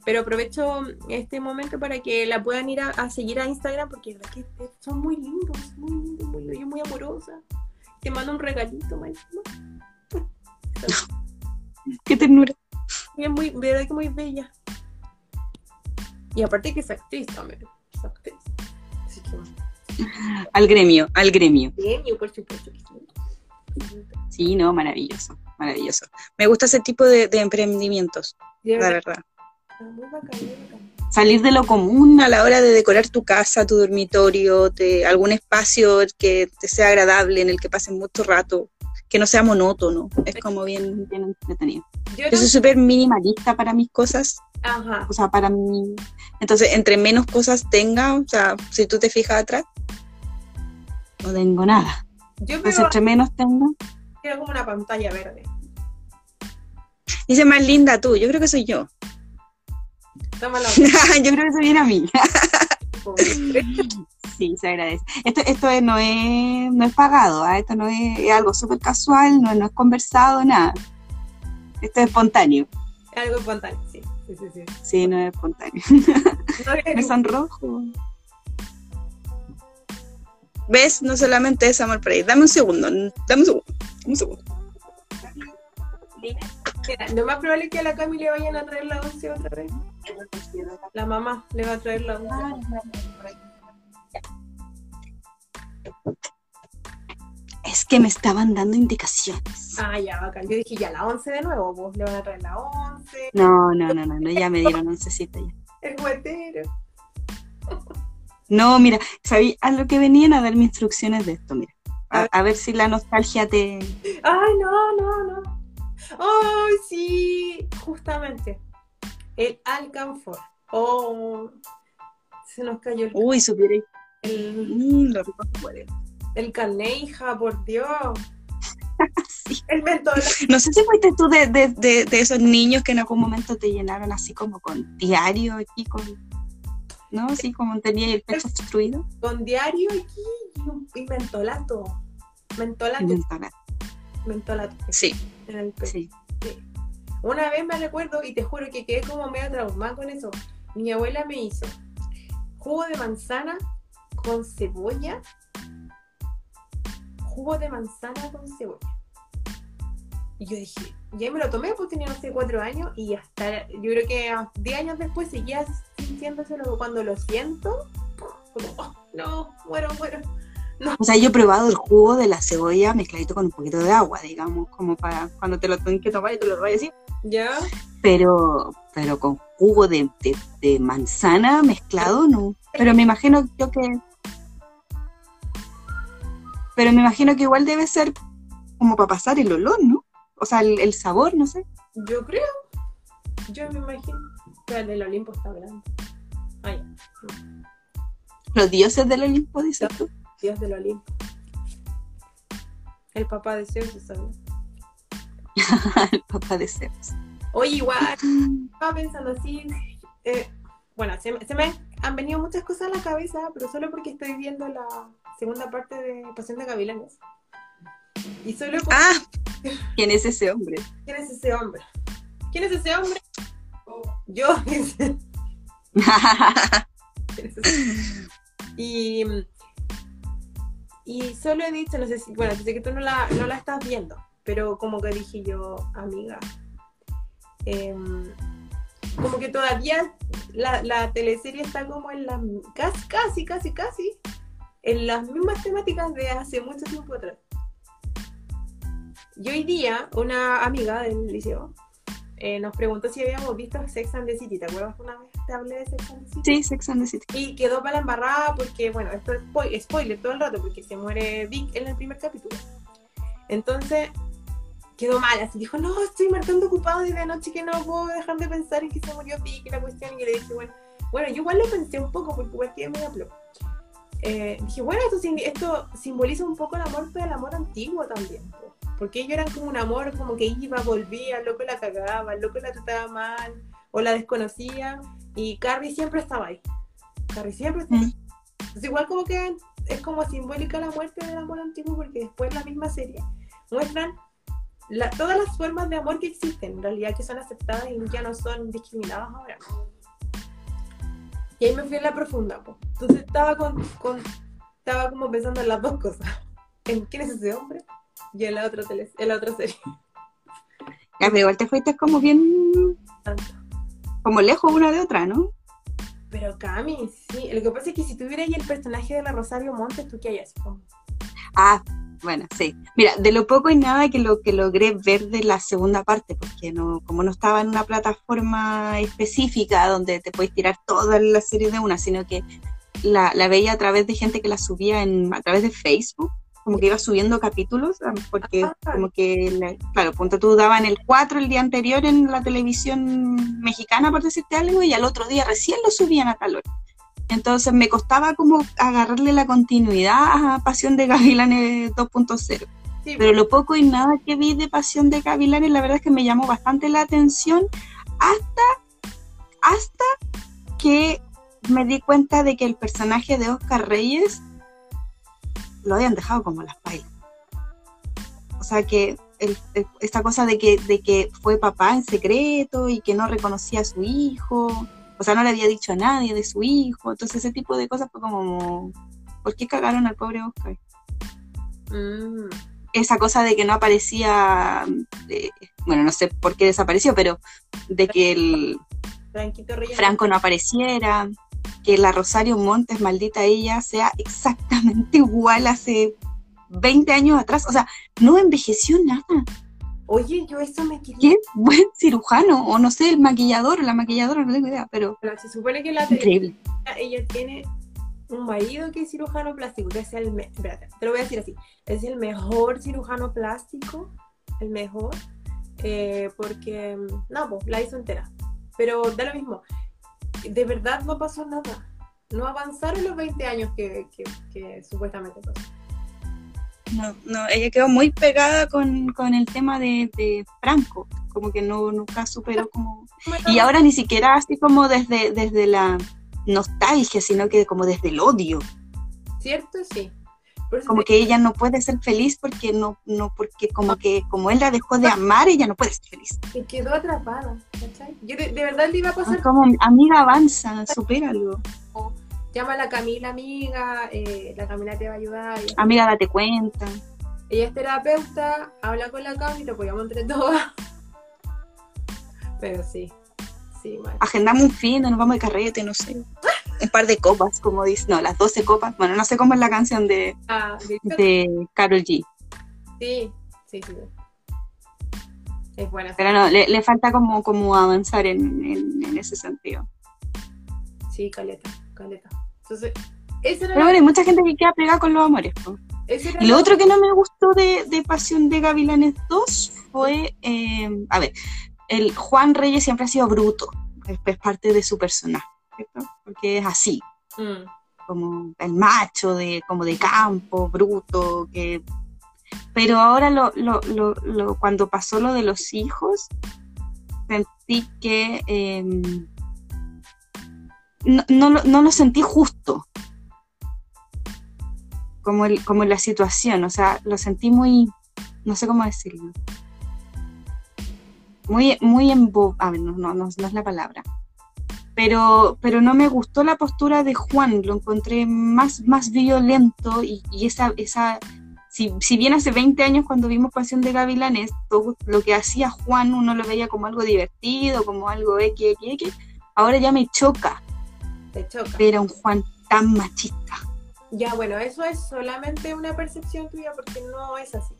Pero aprovecho este momento para que la puedan ir a, a seguir a Instagram, porque verdad que son muy lindos, muy lindos, muy lindos. Muy amorosa. Te mando un regalito, máximo. ¡Qué ternura! Y es muy, verdad que muy bella. Y aparte que es actriz también. Es actriz. Así que, Al gremio, al gremio. yo por supuesto que sí. Sí, no, maravilloso, maravilloso. Me gusta ese tipo de, de emprendimientos, De la verdad, verdad. Muy bacán, muy bacán. salir de lo común a la hora de decorar tu casa, tu dormitorio, te- algún espacio que te sea agradable, en el que pases mucho rato, que no sea monótono. Es como bien, bien entretenido. Yo soy súper minimalista para mis cosas, Ajá. o sea, para mí. Entonces, entre menos cosas tenga, o sea, si tú te fijas atrás, no tengo nada. Yo Entonces, entre menos tenga. quiero como una pantalla verde. Dice más linda tú, yo creo que soy yo. Yo creo que se viene a mí. Sí, se agradece. Esto, esto es- no, es, no es pagado, ¿ah? esto no es, es algo súper casual, no, no es conversado, nada. Esto es espontáneo. Algo espontáneo, sí. Sí, sí, sí. Sí, no es espontáneo. No es- sonrojo. ¿Ves? No solamente es amor por ahí. Dame un segundo, dame un segundo. Un segundo. Mira, lo más probable es que a la Cami le vayan a traer la once otra vez. La mamá le va a traer la. Es que me estaban dando indicaciones. Ah, ya, bacán. Yo dije, ya, la once de nuevo, pues le van a traer la once, No, no, no, no, no, ya me dieron oncecita ya. el juguetero. No, mira, sabí a lo que venían a darme instrucciones de esto, mira. A, a ver si la nostalgia te. Ay, no, no, no. Ay, sí, justamente. El alcanfor. Oh, se nos cayó el, Uy, supiera. el, Mm, el caneija, por Dios. Sí. El mentol. No sé si fuiste tú de, de, de, de esos niños que en algún momento te llenaron así como con diario aquí, con. ¿No? Así como tenía el pecho obstruido. con diario aquí y, un- y mentolato. Mentolato, mentolato. Sí, En el pecho. sí. Una vez me recuerdo y te juro que quedé como medio traumada con eso. Mi abuela me hizo jugo de manzana con cebolla. Jugo de manzana con cebolla. Y yo dije, y ahí me lo tomé, pues tenía, no sé, cuatro años y hasta, yo creo que a 10 años después seguía sintiéndoselo cuando lo siento. Como, oh, no, muero, muero. O sea, yo he probado el jugo de la cebolla mezcladito con un poquito de agua, digamos, como para cuando te lo tenés que tomar y te lo vayas así. ¿Ya? Pero, pero con jugo de, de, de manzana mezclado, no. Pero me imagino yo que. Pero me imagino que igual debe ser como para pasar el olor, ¿no? O sea, el, el sabor, no sé. Yo creo. Yo me imagino. Pero el del Olimpo está grande. Ay, Los dioses del Olimpo, dices tú. Dios del Olimpo. El papá de Zeus está el papá de Zeus. Oye, igual, estaba pensando así. eh, bueno, se, me- se me han venido muchas cosas a la cabeza, pero solo porque estoy viendo la segunda parte de Pasión de Gavilanes. Y solo porque Ah, ¿quién es ese hombre? ¿Quién es ese hombre? ¿Quién es ese hombre? Yo. Y, y solo he dicho, no sé si, bueno, sé que tú no la, no la estás viendo, pero como que dije yo, amiga, em, como que todavía la, la teleserie está como en las, casi, casi, casi, casi, en las mismas temáticas de hace mucho tiempo atrás. Y hoy día, una amiga del liceo eh, nos preguntó si habíamos visto Sex and the City. ¿Te acuerdas una vez te hablé de Sex and the City? Sí, Sex and the City. Y quedó para la embarrada porque, bueno, esto es spoiler, spoiler todo el rato porque se muere Vic en el primer capítulo. Entonces, quedó mal, así dijo, no, estoy marcando ocupado desde anoche que no puedo dejar de pensar en que se murió Vic y la cuestión. Y yo le dije, bueno, bueno, yo igual lo pensé un poco porque igual quedé medio plo. Eh, dije, bueno, esto, esto simboliza un poco la muerte del amor antiguo también. po. Porque ellos eran como un amor como que iba, volvía, el loco la cagaba, el loco la trataba mal o la desconocía y Carrie siempre estaba ahí. Carrie siempre estaba ahí. Entonces igual como que es como simbólica la muerte del amor antiguo porque después en la misma serie muestran la- todas las formas de amor que existen, en realidad que son aceptadas y ya no son discriminadas ahora. Y ahí me fui a la profunda, po. entonces estaba con, con- estaba como pensando en las dos cosas, en quién es ese hombre y en la otra tele, en la otra serie. Ya, pero igual te fuiste como bien, como lejos una de otra, ¿no? Pero Cami, sí, lo que pasa es que si tuviera ahí el personaje de la Rosario Montes, ¿tú qué hayas? Ah, Bueno, sí. Mira, de lo poco y nada que lo que logré ver de la segunda parte, porque no, como no estaba en una plataforma específica donde te puedes tirar toda la serie de una, sino que la, la veía a través de gente que la subía en, a través de Facebook, como que iba subiendo capítulos, ah, porque Ah. como que, la- claro, punto tú daban el 4 el día anterior en la televisión mexicana, por decirte algo, y al otro día recién lo subían a tal hora. Entonces me costaba como agarrarle la continuidad a Pasión de Gavilanes 2.0. Sí, Pero lo poco y nada que vi de Pasión de Gavilanes, la verdad es que me llamó bastante la atención hasta, hasta que me di cuenta de que el personaje de Oscar Reyes lo habían dejado como las bailas. O sea que el- el- esta cosa de que, de que fue papá en secreto y que no reconocía a su hijo, o sea, no le había dicho a nadie de su hijo, entonces ese tipo de cosas fue como, ¿por qué cagaron al pobre Oscar? Mm. esa cosa de que no aparecía, bueno, no sé por qué desapareció, pero de que el. Franco no apareciera, que la Rosario Montes, maldita ella, sea exactamente igual hace 20 años atrás, o sea, no envejeció nada. Oye, yo eso me quería. Qué buen cirujano, o no sé, el maquillador o la maquilladora, no tengo idea, pero Pero Se supone que la increíble. ella tiene un marido que es cirujano plástico, que es el me- espérate, te lo voy a decir así, es el mejor cirujano plástico, el mejor, eh, porque no, pues, la hizo entera. Pero da lo mismo, de verdad no pasó nada. No avanzaron los 20 años que, que- que supuestamente pasó. No, no, ella quedó muy pegada con, con el tema de, de Franco, como que no, nunca superó como Y ahora ni siquiera así como desde, desde la nostalgia, sino que como desde el odio. ¿Cierto? Sí. Como que ella no puede ser feliz porque no, no, porque como que como él la dejó de amar, ella no puede ser feliz. se quedó atrapada, ¿cachai? Yo de, de verdad le iba a pasar Como amiga avanza, supéralo. Llama a la Camila amiga, eh, la Camila te va a ayudar. Amiga, date cuenta. Ella es terapeuta, habla con la Cami, lo apoyamos entre todas. Pero sí, sí, mal. Agendamos un fin, nos vamos de carrete, no sé. Un par de copas, como dice. No, las 12 copas. Bueno, no sé cómo es la canción de, Ah, de Carol G. sí, sí, sí. Es buena. Pero no, le, le falta como, como avanzar en, en- en ese sentido. Sí, caleta, caleta. Entonces, ese era, Pero bueno, hay mucha gente que queda pegada con los amores. Y lo otro que no me gustó de, de Pasión de Gavilanes 2 fue, eh, a ver, el Juan Reyes siempre ha sido bruto, es, es parte de su personaje, ¿cierto? Porque es así, Mm, como el macho de, como de campo, bruto, que... Pero ahora lo, lo, lo, lo- cuando pasó lo de los hijos, sentí que eh, no, no, no lo sentí justo. Como, el, como la situación, o sea, lo sentí muy, no sé cómo decirlo. Muy, muy embo... A ver, no, no, no, no es la palabra pero, pero no me gustó la postura de Juan, lo encontré más, más violento y, y esa, esa si, si bien hace 20 años cuando vimos Pasión de Gavilanes, todo lo que hacía Juan uno lo veía como algo divertido, como algo X, X, X, ahora ya me choca te choca. ver a un Juan tan machista. Ya, bueno, eso es solamente una percepción tuya porque no es así.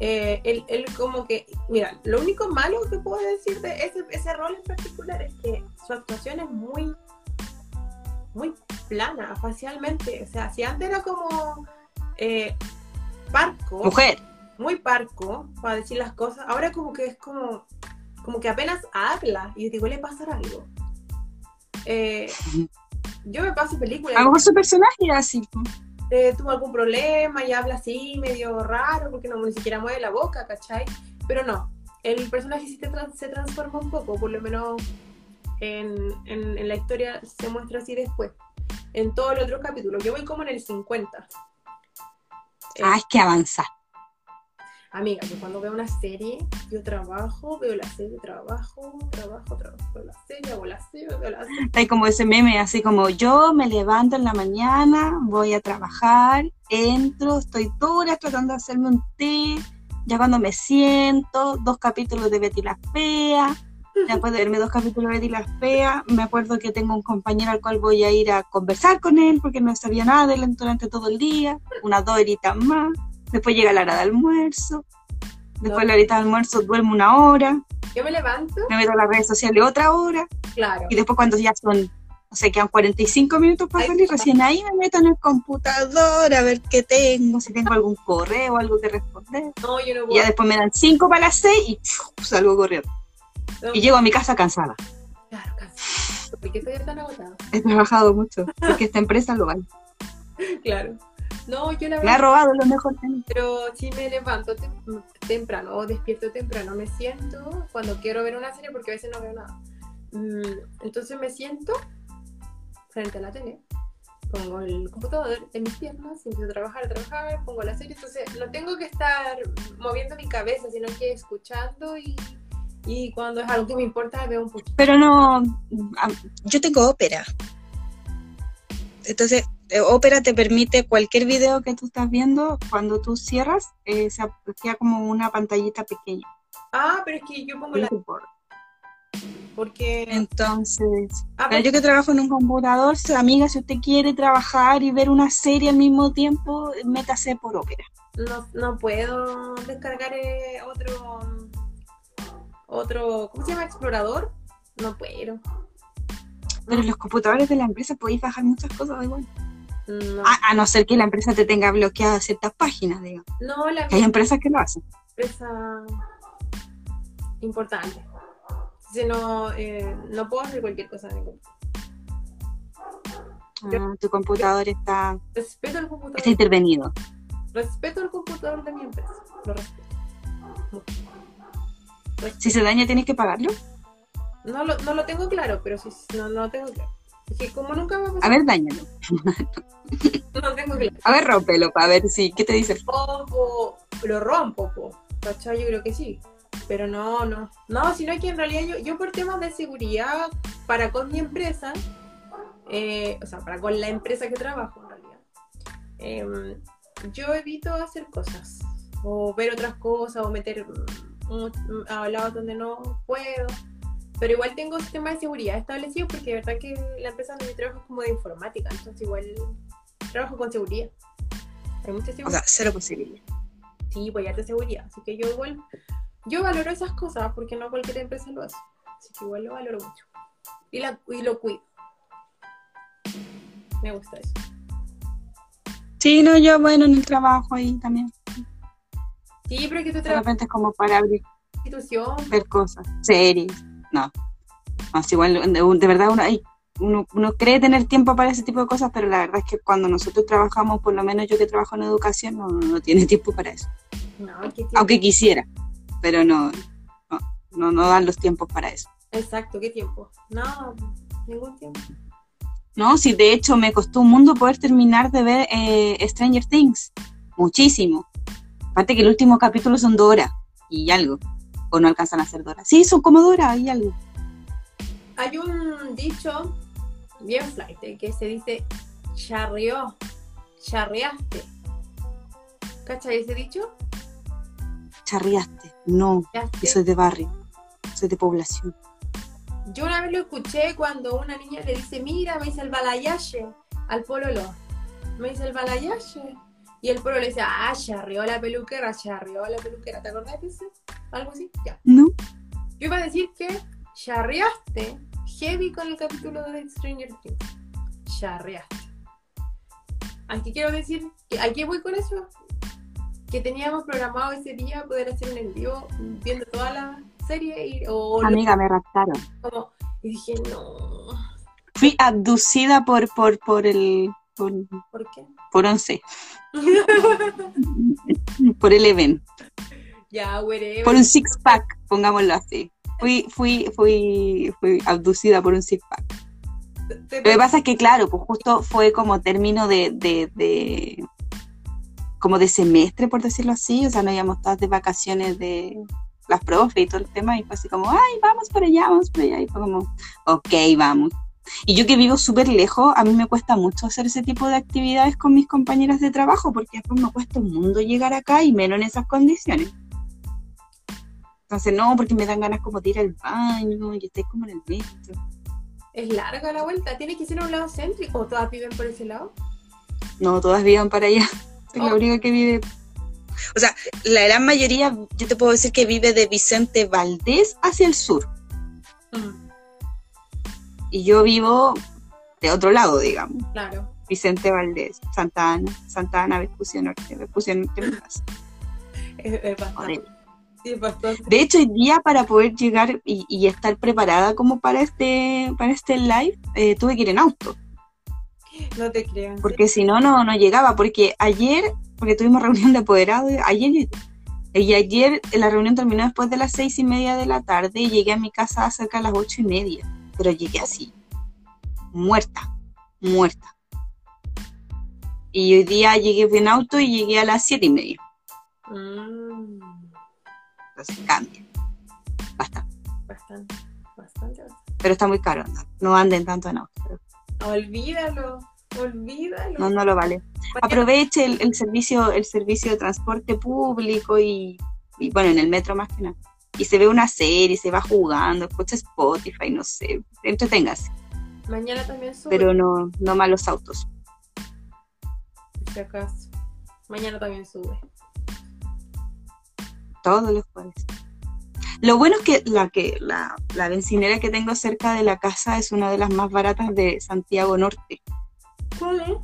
Eh, él, él como que, mira, lo único malo que puedo decir de ese, ese rol en particular es que su actuación es muy, muy plana facialmente. O sea, si antes era como eh, parco, Mujer, muy parco para decir las cosas, ahora como que es como, como que apenas habla y digo, le pasará algo. Eh, yo me paso películas a lo mejor su personaje era así. eh, tuvo algún problema y habla así, medio raro, porque no ni siquiera mueve la boca, ¿cachai? Pero no, el personaje sí se transforma un poco, por lo menos en, en- en la historia se muestra así después. En todos los otros capítulos, yo voy como en el 50. Eh, Ah, es que avanza. Amiga, yo cuando veo una serie, yo trabajo, veo la serie, trabajo, trabajo, trabajo, veo la serie, hago la serie, veo la serie. Hay como ese meme, así como yo me levanto en la mañana, voy a trabajar, entro, estoy dura tratando de hacerme un té, ya cuando me siento, dos capítulos de Betty la Fea, después de verme dos capítulos de Betty la Fea, me acuerdo que tengo un compañero al cual voy a ir a conversar con él porque no sabía nada de él durante todo el día, unas dos horitas más, después llega la hora de almuerzo, después No. la horita de almuerzo duermo una hora, Yo me levanto, me meto a las redes sociales otra hora, claro. y después cuando ya son, o sea, quedan 45 minutos para Ahí salir, está. recién ahí me meto en el computador a ver qué tengo, si tengo algún correo, algo que responder. No, yo no Y puedo. ya después me dan 5 para las 6 y ¡puf! salgo corriendo. No, Y llego a mi casa cansada. Claro, casi. ¿Por qué estoy tan agotada? He trabajado mucho, porque esta empresa lo vale. Claro. No, yo la Me ha verdad, robado lo mejor pero si me levanto tem- temprano o despierto temprano, me siento cuando quiero ver una serie, porque a veces no veo nada. Mm, Entonces me siento frente a la tele, pongo el computador en mis piernas, empiezo a trabajar, a trabajar, pongo la serie, entonces no tengo que estar moviendo mi cabeza, sino que escuchando y, y cuando es algo que me importa veo un poquito. Pero no, yo tengo ópera. Entonces, eh, ópera te permite cualquier video que tú estás viendo, cuando tú cierras, eh, se queda como una pantallita pequeña. Ah, pero es que yo pongo la... Porque... Entonces, Ah, pero yo que trabajo en un computador, amiga, si usted quiere trabajar y ver una serie al mismo tiempo, métase por ópera. no, no puedo descargar eh, otro otro ¿cómo se llama? explorador no puedo Pero en los computadores de la empresa podéis bajar muchas cosas igual. No, A, a no ser que la empresa te tenga bloqueadas ciertas páginas, digamos. no la Que hay empresas que lo hacen. empresa importante si no eh, no puedo hacer cualquier cosa en el. Ah, tu computador está, respeto el computador está intervenido. respeto el computador de mi empresa lo respeto. Si se daña, tienes que pagarlo. no lo, no lo tengo claro pero sí no, no lo tengo claro que como nunca ha A pasado ver, dañalo. no tengo claro A ver, rómpelo para ver si. ¿Qué te dice? rompo, lo rompo, po. ¿Cachai? Yo creo que sí. Pero no, no. No, sino que en realidad yo, yo por temas de seguridad para con mi empresa, eh, o sea, para con la empresa que trabajo en realidad, em, yo evito hacer cosas. O ver otras cosas, o meter mm, mm, a lados donde no puedo. Pero igual tengo sistemas de seguridad establecidos porque de verdad que la empresa donde trabajo es como de informática, entonces igual trabajo con seguridad. Hay mucha seguridad. O sea, cero posibilidad. Sí, pues ya te seguridad. Así que yo igual, yo valoro esas cosas porque no cualquier empresa lo hace. Así que igual lo valoro mucho. Y, la, y lo cuido. Me gusta eso. Sí, no, yo, bueno, en el trabajo ahí también. Sí, pero es que tú De trabajas repente es como para abrir, institución. ver cosas, series. No. No, sí, igual, de, verdad, uno, hay- uno, uno cree tener tiempo para ese tipo de cosas, pero la verdad es que cuando nosotros trabajamos, por lo menos yo que trabajo en educación, no, no tiene tiempo para eso. Aunque quisiera, pero no, no, no, no dan los tiempos para eso. Exacto, ¿qué tiempo? No, ningún tiempo. No, sí, de hecho me costó un mundo poder terminar de ver eh, Stranger Things. Muchísimo. Aparte que el último capítulo son dos horas y algo. O no alcanzan a ser dos horas. Sí, son como dos horas y algo. Hay un dicho bien flight que se dice charrió, charreaste. ¿Cachai ese dicho? Charriaste. No, Charreaste. yo soy de barrio. Soy de población. Yo una vez lo escuché cuando una niña le dice, mira, me hice el balayache al pololo. Me hice el balayache. Y el pololo le dice, ah, charrió la peluquera, charrió la peluquera. ¿Te acordás de eso? Algo así, ya. No. Yo iba a decir que charreaste heavy con el capítulo de Stranger Things. Charreaste. Aquí quiero decir, que, ¿a qué voy con eso? Que teníamos programado ese día poder hacer un envío viendo toda la serie y, o Amiga, me raptaron. como, y dije, no, Fui abducida por, por, por el, por, ¿por qué? por 11. Por el event. ya, whatever. Por un six pack, pongámoslo así. Fui, fui, fui, fui abducida por un six pack. Te- Lo que pasa es que, claro, pues justo fue como término de, de, de- como de semestre, por decirlo así, o sea, no íbamos todas de vacaciones de las profes y todo el tema, y fue así como, ay, vamos por allá, vamos por allá, y fue como, ok, vamos. Y yo que vivo súper lejos, a mí me cuesta mucho hacer ese tipo de actividades con mis compañeras de trabajo, porque después me cuesta un mundo llegar acá y menos en esas condiciones. Entonces, no, porque me dan ganas como de ir al baño y estoy como en el metro. Es larga la vuelta, tiene que ser a un lado céntrico, o todas viven por ese lado. No, todas vivan para allá. La Oh. única que vive O sea, la gran mayoría, yo te puedo decir que vive de Vicente Valdés hacia el sur. Mm, Y yo vivo de otro lado, digamos. claro. Vicente Valdés, Santa Ana, Santa Ana, Vespucio Norte, Vespucio Norte, mi casa. Es, es bastante. Sí, bastante. De hecho, hoy día para poder llegar y, y estar preparada como para este, para este live, eh, tuve que ir en auto, No te creo. porque si no, no, no llegaba, porque ayer, porque tuvimos reunión de apoderados, ayer, y ayer la reunión terminó después de las seis y media de la tarde y llegué a mi casa cerca de las ocho y media, pero llegué así, muerta, muerta. Y hoy día llegué en auto y llegué a las siete y media, Mm, entonces cambia, bastante, bastante, bastante, pero está muy caro andar, no anden tanto en auto. pero Olvídalo, olvídalo. No, no lo vale. Aproveche el, el servicio, el servicio de transporte público y, y, bueno, en el metro más que nada. Y se ve una serie, se va jugando, escucha Spotify, no sé, entreténgase, Mañana también sube, pero no, no malos autos. si acaso. Mañana también sube. Todos los jueves. Lo bueno es que la que la, la bencinera que tengo cerca de la casa es una de las más baratas de Santiago Norte. ¿Cuál es?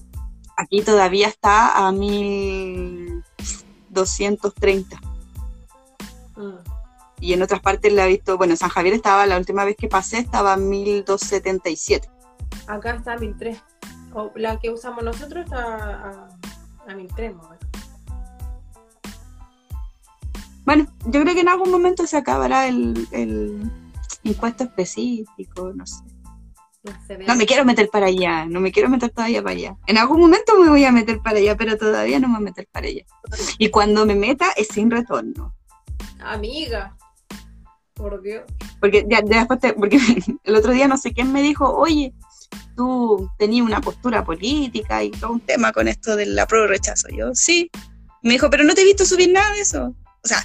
Aquí todavía está a 1230. Mm. Y en otras partes la he visto, bueno, San Javier estaba, la última vez que pasé estaba a 1277. Acá está a 1003. O la que usamos nosotros está a, a 1003, más o menos. Bueno, yo creo que en algún momento se acabará el, el impuesto específico, no sé. No. No me quiero meter para allá, no me quiero meter todavía para allá. En algún momento me voy a meter para allá, pero todavía no me voy a meter para allá. Y cuando me meta es sin retorno. Amiga. Por Dios. Porque ya, ya después te- porque el otro día no sé quién me dijo, oye, tú tenías una postura política y todo un tema con esto del apruebo y rechazo. Yo, sí. Me dijo, pero no te he visto subir nada de eso. O sea,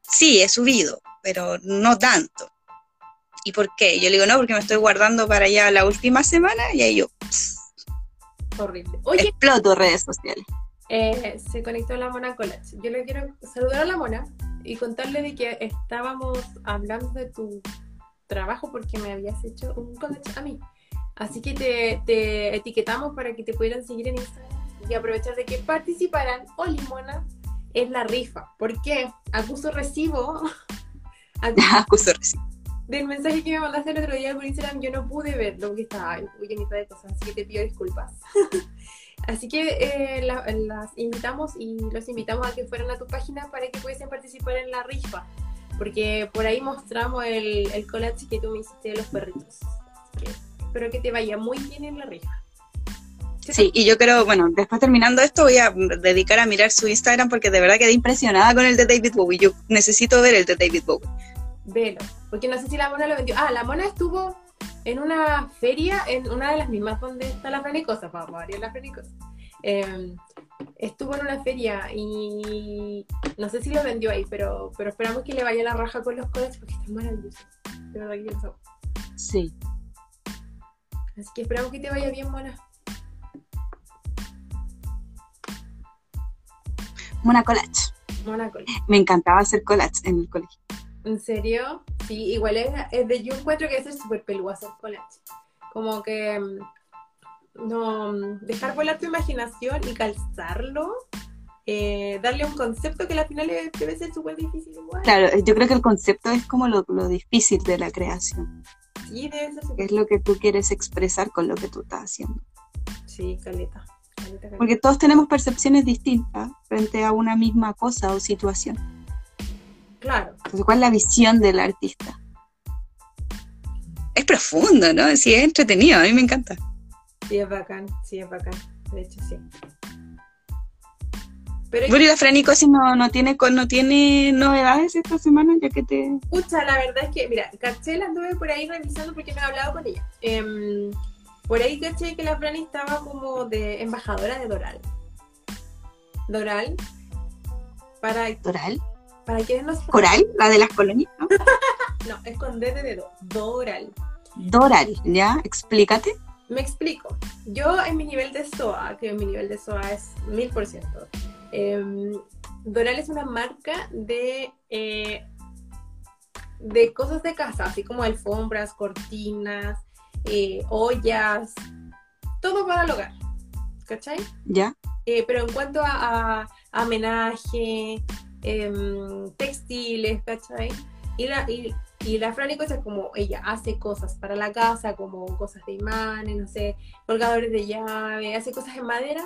sí, he subido, pero no tanto. ¿Y por qué? Yo le digo, no, porque me estoy guardando para allá la última semana y ahí yo Horrible. Oye, exploto redes sociales. eh, se conectó la Mona Collage. Yo le quiero saludar a la Mona y contarle de que estábamos hablando de tu trabajo porque me habías hecho un collage a mí. Así que te, te etiquetamos para que te pudieran seguir en Instagram y aprovechar de que participaran o Limona en la rifa. ¿Por qué? Acuso recibo Acuso recibo. del mensaje que me mandaste el otro día por Instagram, yo no pude verlo porque estaba muy llenita de cosas, así que te pido disculpas. así que eh, la- las invitamos y los invitamos a que fueran a tu página para que pudiesen participar en la rifa, porque por ahí mostramos el, el collage que tú me hiciste de los perritos. Así que espero que te vaya muy bien en la rifa. Sí, y yo creo, bueno, después terminando esto voy a dedicar a mirar su Instagram porque de verdad quedé impresionada con el de David Bowie. Yo necesito ver el de David Bowie. Velo, porque no sé si la mona lo vendió. Ah, la mona estuvo en una feria, en una de las mismas donde está la Franicosa, para variar la Franicosa. Eh, estuvo en una feria y no sé si lo vendió ahí, pero, pero esperamos que le vaya la raja con los collages porque están maravillosos. De verdad que amo. Sí. Así que esperamos que te vaya bien, mona. Una collage. Mona collage. Me encantaba hacer collage en el colegio. ¿En serio? Sí, igual es, es de yo encuentro que es súper peludo hacer collage. Como que mm, no mm, dejar volar tu imaginación y calzarlo, eh, darle un concepto que al final debe ser súper difícil igual. Claro, yo creo que el concepto es como lo, lo difícil de la creación. Sí, debe ser que súper es lo que tú quieres expresar con lo que tú estás haciendo. Sí, caleta. caleta, caleta. Porque todos tenemos percepciones distintas frente a una misma cosa o situación. Claro, Entonces, ¿cuál es la visión del artista? Es profundo, ¿no? Sí, es entretenido, a mí me encanta. sí es bacán, sí es bacán. De hecho, sí. Pero Bueno, y la Franicosis no, no, tiene, no tiene novedades esta semana, ya que te... Escucha, la verdad es que, mira, caché la anduve por ahí revisando porque no he hablado con ella. Em, por ahí caché que la Fran estaba como de embajadora de Doral. Doral, para, ¿Doral? Para quienes no ¿Coral? La de las colonias, ¿no? No, es con D de dedo, Doral. Doral, ¿ya? Explícate. Me explico. Yo en mi nivel de SOA, que mi nivel de SOA es mil por ciento, em, Doral es una marca de, eh, de cosas de casa, así como alfombras, cortinas, eh, ollas, todo para el hogar. ¿Cachai? ¿Ya? Eh, pero en cuanto a, a amenaje, em, textiles, ¿cachai? Y la, y, y la Franny es como ella hace cosas para la casa, como cosas de imanes, no sé, colgadores de llave, hace cosas en madera.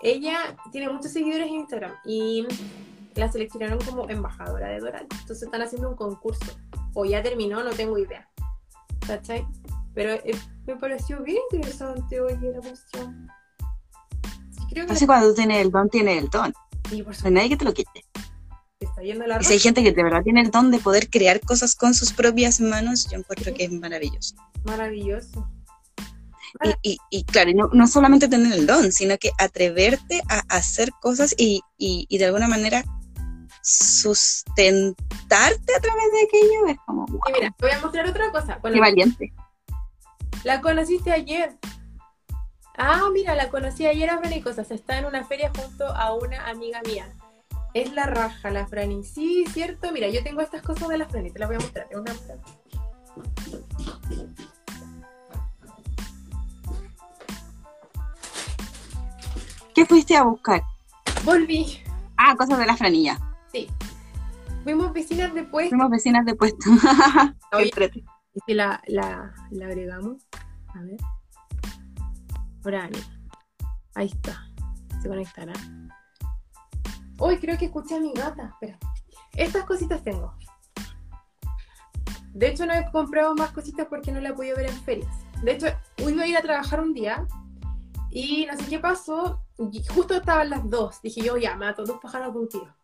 Ella tiene muchos seguidores en Instagram y la seleccionaron como embajadora de Doral. Entonces están haciendo un concurso. O ya terminó, no tengo idea. ¿Cachai? Pero eh, me pareció bien interesante, oye, la cuestión. Creo que Así cuando tú tienes el don, tienes el don. sí, por hay nadie que te lo quite. Supuesto, está yendo la Y si hay gente que de verdad tiene el don de poder crear cosas con sus propias manos, yo encuentro que es maravilloso. Maravilloso. Y, y, y claro, no, no solamente tener el don, sino que atreverte a hacer cosas y, y, de alguna manera sustentarte a través de aquello es como, wow, Y mira, te voy a mostrar otra cosa. Bueno, qué valiente. La conociste ayer. Ah, mira, la conocí ayer a Cosas. Está en una feria junto a una amiga mía. Es la raja, la Franny. Sí, cierto. Mira, yo tengo estas cosas de la Franny. Te las voy a mostrar. Es una- ¿Qué fuiste a buscar? Volví. Ah, cosas de la franilla. Sí. Fuimos vecinas después. Fuimos vecinas de puesto. Oye. Y si la, la, la agregamos. A ver. Franny. Ahí está. Se conectará. Uy, creo que escuché a mi gata. Espera. Estas cositas tengo. De hecho, no he comprado más cositas porque no la he podido ver en ferias. De hecho, hoy iba a ir a trabajar un día y no sé qué pasó. y justo estaban las dos. Dije yo, ya, mato dos pájaros de un tiro.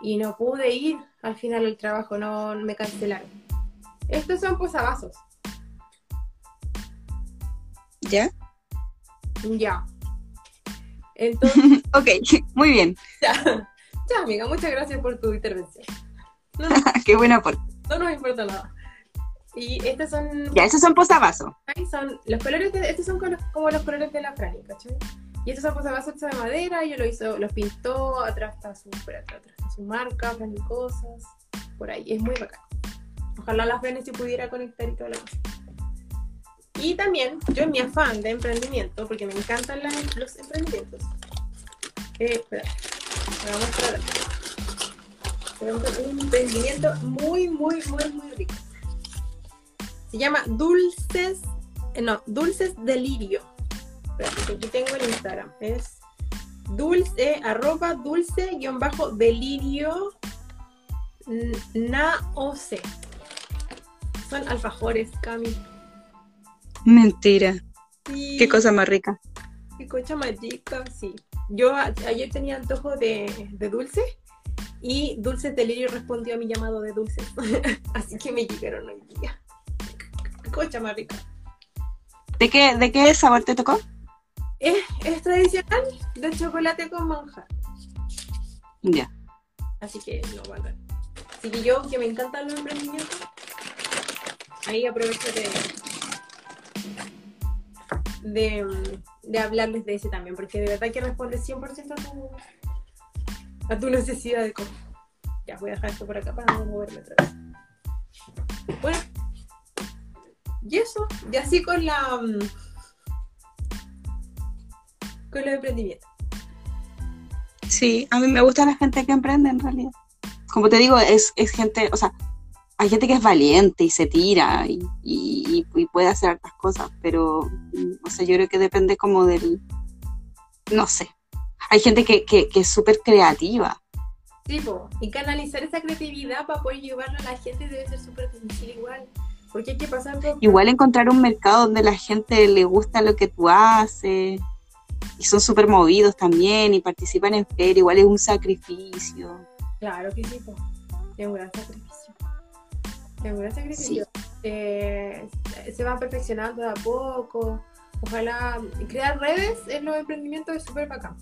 Y no pude ir al final del trabajo, no me cancelaron. Estos son posavasos. ¿Ya? Ya. Entonces, Ok, muy bien. ya, ya, amiga, muchas gracias por tu intervención. No, Qué buen aporte. no nos importa nada. Y estos son, Ya, esos son posavasos. son los colores de, estos son como los, colores de la Franny, ¿cachai? Y estos son posavasos hechos de madera, y lo hizo, los pintó, atrás está su, por atrás, atrás está su marca, Franny Cosas, por ahí, es muy bacán. Ojalá la Franny se pudiera conectar y toda la cosa. Y también, yo en mi afán de emprendimiento, porque me encantan los emprendimientos. Eh, espera, voy a mostrar un emprendimiento muy, muy, muy, muy rico. Se llama Dulces, eh, no, Dulces Delirio. Espérate, aquí tengo el Instagram. Es dulce, arroba dulce guion bajo delirio naoc. Son alfajores, Cami. Mentira. Sí. Qué cosa más rica. Qué cocha más rica, sí. Yo a- ayer tenía antojo de, de dulce y Dulces Delirio respondió a mi llamado de dulces. Así que me llegaron hoy día. Qué cocha más rica. ¿De qué, ¿De qué sabor te tocó? Es, es tradicional de chocolate con manjar. Ya. Así que no guardan. Así que yo, que me encantan los emprendimientos, ahí aprovecho de, de, de hablarles de ese también, porque de verdad que responde 100% a tu, a tu necesidad de comer. Ya, voy a dejar esto por acá para no moverme otra vez. Bueno, y eso, y así con la. mm, con los emprendimientos. Sí, a mí me gusta la gente que emprende en realidad. Como te digo, es, es gente, o sea, hay gente que es valiente y se tira y, y- y puede hacer hartas cosas, pero, mm, o sea, yo creo que depende como del, no sé. Hay gente que, que, que es súper creativa. Sí, po, y canalizar esa creatividad para poder llevarla a la gente debe ser súper difícil igual. Porque hay que pasar por... Igual encontrar un mercado donde la gente le gusta lo que tú haces y son súper movidos también y participan en feria, igual es un sacrificio. Claro que sí, po. es un gran sacrificio. Es un gran sacrificio. Eh, se van perfeccionando de a poco. Ojalá crear redes en los emprendimientos es súper bacán.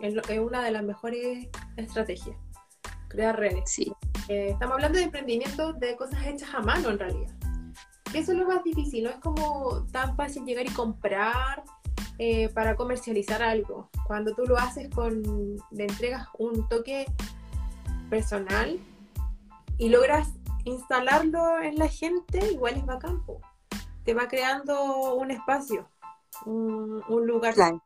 Es, lo- es una de las mejores estrategias. Crear redes. Sí, Eh, estamos hablando de emprendimientos de cosas hechas a mano en realidad. Eso es lo más difícil, no es como tan fácil llegar y comprar eh, para comercializar algo. Cuando tú lo haces con, le entregas un toque personal y logras instalarlo en la gente, igual es bacán. po. Te va creando un espacio, un, un lugar. Claro.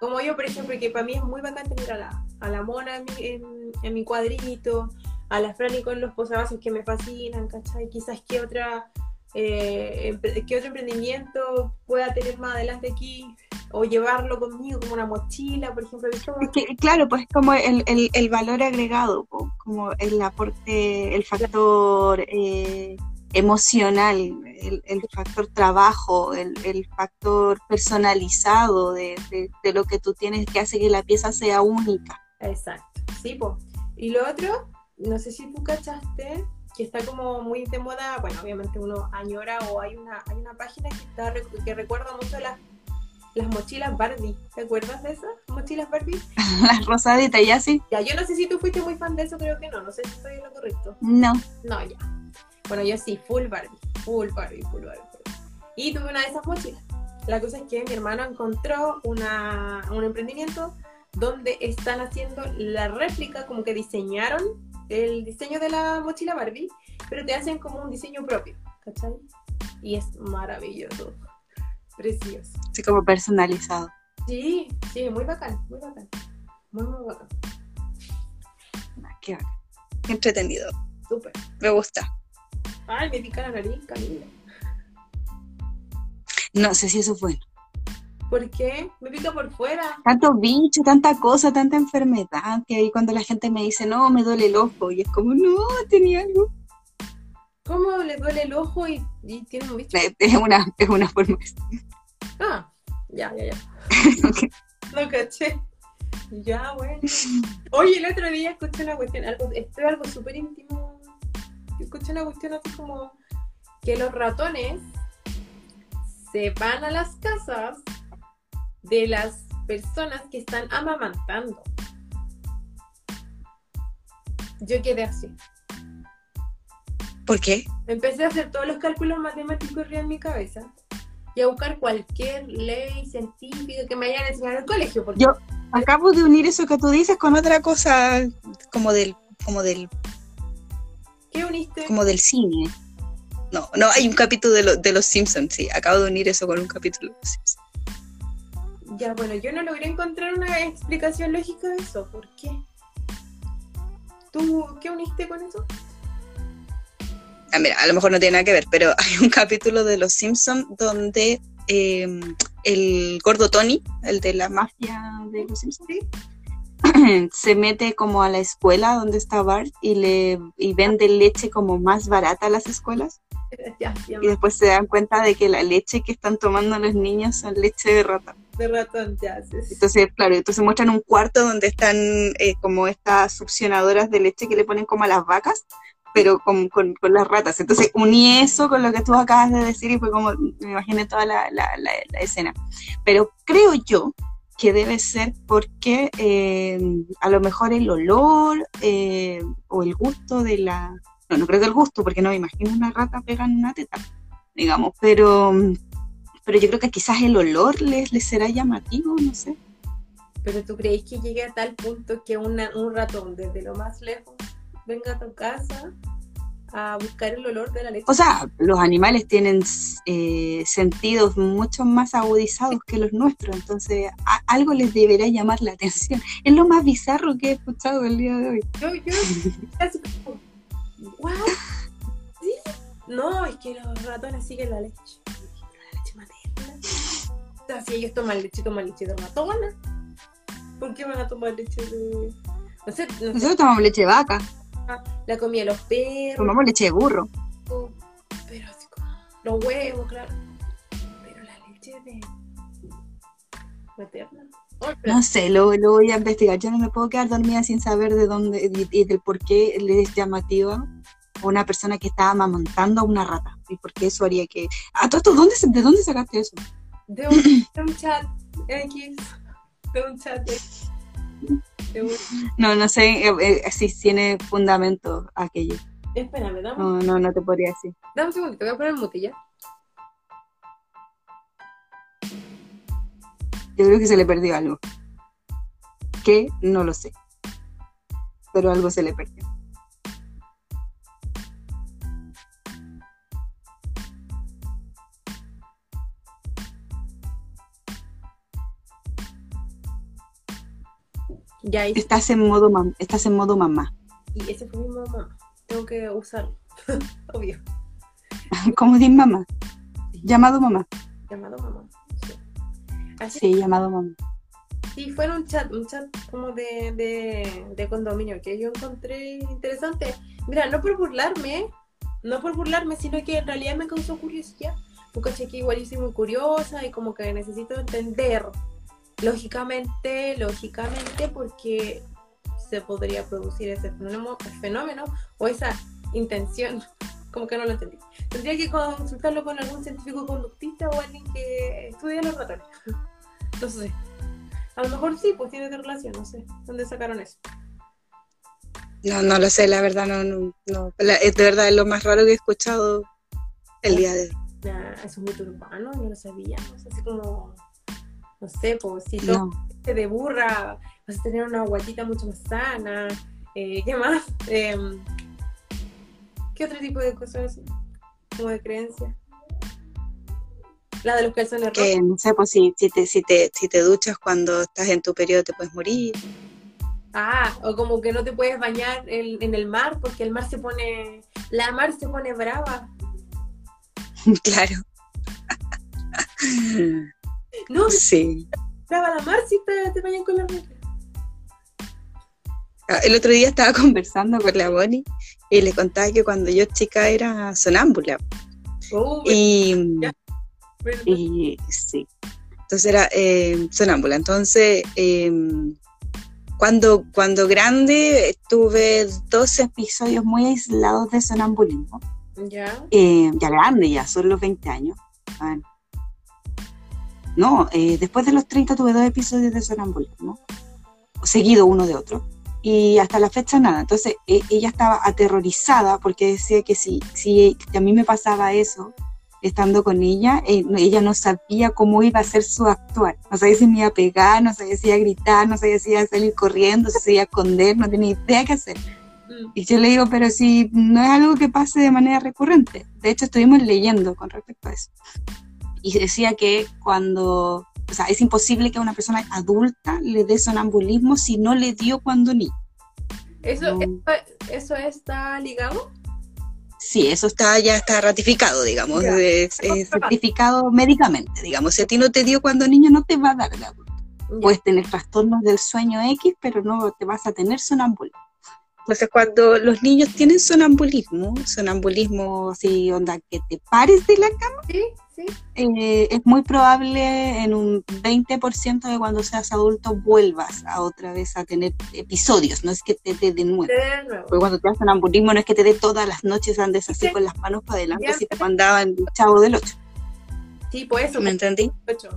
Como yo, por ejemplo, que para mí es muy bacán tener a la, a la mona en mi, en- en mi cuadrito, a la Franny con los posavasos que me fascinan, ¿cachai? Quizás qué otra, eh, qué otro emprendimiento pueda tener más adelante aquí, o llevarlo conmigo como una mochila, por ejemplo. que, claro, pues como el, el, el valor agregado, como el aporte, el factor eh, emocional, el, el factor trabajo, el, el factor personalizado de, de, de lo que tú tienes que hace que la pieza sea única. Exacto, sí, po. Y lo otro, no sé si tú cachaste, que está como muy de moda, bueno, obviamente uno añora o hay una, hay una página que, está, que recuerda mucho las, las mochilas Barbie. ¿Te acuerdas de esas mochilas Barbie? Las rosaditas, ya sí, Ya, yo no sé si tú fuiste muy fan de eso, creo que no, no sé si estoy en lo correcto. no. No, ya. Bueno, yo sí, full Barbie, full Barbie, full Barbie. Y tuve una de esas mochilas. La cosa es que mi hermano encontró una, un emprendimiento donde están haciendo la réplica, como que diseñaron el diseño de la mochila Barbie, pero te hacen como un diseño propio, ¿cachai? Y es maravilloso, precioso. Así como personalizado. Sí, sí, muy bacán, muy bacán. Muy, muy bacán. Ah, Qué, bacán. Entretenido, Súper. me gusta. Ay, me pica la nariz, Camila. No sé si eso fue. ¿Por qué? Me pica por fuera. Tantos bichos, tanta cosa, tanta enfermedad, que ahí cuando la gente me dice, no, me duele el ojo, y es como, no, tenía algo. ¿Cómo le duele el ojo y, y tiene un bicho? Eh, Es una, es una forma. Ah, ya, ya, ya. No caché. Ya, bueno. Oye, el otro día escuché una cuestión, algo, esto es algo súper íntimo. Escuché una cuestión así como que los ratones se van a las casas de las personas que están amamantando. Yo quedé así. ¿Por qué? Empecé a hacer todos los cálculos matemáticos en mi cabeza y a buscar cualquier ley científica que me hayan enseñado en el colegio. Porque Yo- Acabo de unir eso que tú dices con otra cosa como del, como del, ¿Qué uniste? como del cine. No, no, hay un capítulo de, lo- de los Simpsons, sí. Acabo de unir eso con un capítulo de los Simpsons. Ya, bueno, yo no logré encontrar una explicación lógica de eso. ¿Por qué? ¿Tú qué uniste con eso? Ah, mira, a lo mejor no tiene nada que ver, pero hay un capítulo de los Simpsons donde eh, el gordo Tony, el de la mafia de los Simpsons, Sí. se mete como a la escuela donde está Bart y le y vende leche como más barata a las escuelas Ya, ya, y después se dan cuenta de que la leche que están tomando los niños son leche de rata. de ratón, ya. sí, sí. Entonces, claro, entonces muestran un cuarto donde están eh, como estas succionadoras de leche que le ponen como a las vacas, pero con, con- con las ratas. Entonces uní eso con lo que tú acabas de decir y fue como, me imaginé toda la, la- la- la escena. Pero creo yo que debe ser porque eh, a lo mejor el olor eh, o el gusto de la... No, no creo que el gusto, porque no me imagino una rata pegando una teta, digamos, pero... Pero yo creo que quizás el olor les, les será llamativo, no sé. Pero tú creéis que llegue a tal punto que una- un ratón desde lo más lejos venga a tu casa a buscar el olor de la leche. O sea, los animales tienen eh, sentidos mucho más agudizados que los nuestros, entonces a- algo les deberá llamar la atención. Es lo más bizarro que he escuchado el día de hoy. yo, yo, ¿what? ¿Sí? No, es que los ratones siguen la leche. La leche materna. O sea, si ellos toman leche, toman leche de ratona. ¿Por qué van a tomar leche de.? No sé, no sé, Nosotros tomamos leche de vaca, la comida de los perros, tomamos leche de burro. pero así como los huevos, claro. Pero la leche de. materna. No sé, lo, lo voy a investigar. Yo no me puedo quedar dormida sin saber de dónde y, del por qué le es llamativa a una persona que está amamantando a una rata. Y por qué eso haría que. Ah, todo esto, ¿dónde, ¿de dónde sacaste eso? De un, de un chat X. De un chat X. De un- No, no sé eh, eh, si tiene fundamento aquello. Espérame, dame, No, no, no te podría decir. dame un segundito, voy a poner mute ya. Yo creo que se le perdió algo. ¿Qué? No lo sé. Pero algo se le perdió. Ya hice- Estás en modo, mam- estás en modo mamá. y ese fue mi mamá. Tengo que usarlo. Obvio. ¿Cómo dices mamá? Llamado mamá. Llamado mamá. Sí. Así Sí, llamado mamá. Sí, fue en un chat, un chat como de, de, de condominio que yo encontré interesante. Mira, no por burlarme, no por burlarme, sino que en realidad me causó curiosidad. Porque que igual yo soy muy curiosa y como que necesito entender lógicamente, lógicamente, porque se podría producir ese fenómeno, fenómeno o esa intención. Como que no lo entendí. Tendría que consultarlo con algún científico conductista o alguien que estudia los ratones. No sé. A lo mejor sí, pues tiene relación, no sé. ¿Dónde sacaron eso? No, no lo sé, la verdad, no, no, no. La- es de verdad es lo más raro que he escuchado el día de hoy. Nah, eso es muy urbano, no lo sabía. No sé, así como, no sé, pues si No. este de burra, vas a tener una guatita mucho más sana. Eh, ¿Qué más? Em, ¿Qué otro tipo de cosas así? Como de creencia. La de los calzones Que rojos. no sé, pues si, si, te, si, te, si te duchas cuando estás en tu periodo te puedes morir. Ah, o como que no te puedes bañar en, en el mar porque el mar se pone, la mar se pone brava. claro. No, Sí. brava la mar si te, te bañan con la regla. Ah, El otro día estaba conversando con la Bonnie y le contaba que cuando yo chica era sonámbula. Oh, Y, bueno, y sí. Entonces era eh, sonámbula. Entonces, eh, cuando, cuando grande tuve dos episodios muy aislados de sonambulismo. ya. Eh, ya grande, ya son los 20 años. A ver. No, eh, después de los 30 tuve dos episodios de sonambulismo, seguido uno de otro, y hasta la fecha nada. Entonces e- ella estaba aterrorizada porque decía que si, si a mí me pasaba eso, estando con ella, eh, ella no sabía cómo iba a ser su actuar. No sabía si me iba a pegar, no sabía si iba a gritar, no sabía si iba a salir corriendo, si se iba a esconder, no tenía idea qué hacer. Mm, Y yo le digo, pero si no es algo que pase de manera recurrente. De hecho, estuvimos leyendo con respecto a eso. Y decía que cuando, o sea, es imposible que a una persona adulta le dé sonambulismo si no le dio cuando niño. ¿Eso, No. eso, eso está ligado? Sí, eso está ya está ratificado, digamos, Ya. es, es certificado médicamente, digamos. Si a ti no te dio cuando niño, no te va a dar de adulto. Puedes tener trastornos del sueño X, pero no te vas a tener sonambulismo. Entonces, cuando los niños tienen sonambulismo, sonambulismo así, onda, que te pares de la cama, Sí, eh, es muy probable en un 20% de cuando seas adulto vuelvas a otra vez a tener episodios, no es que te dé de nuevo. De nuevo. Porque cuando te das sonambulismo no es que te dé todas las noches, andes así Sí. con las manos para adelante, Ya. si te mandaban el chavo del 8. Sí, pues eso. ¿Me entendí? ocho.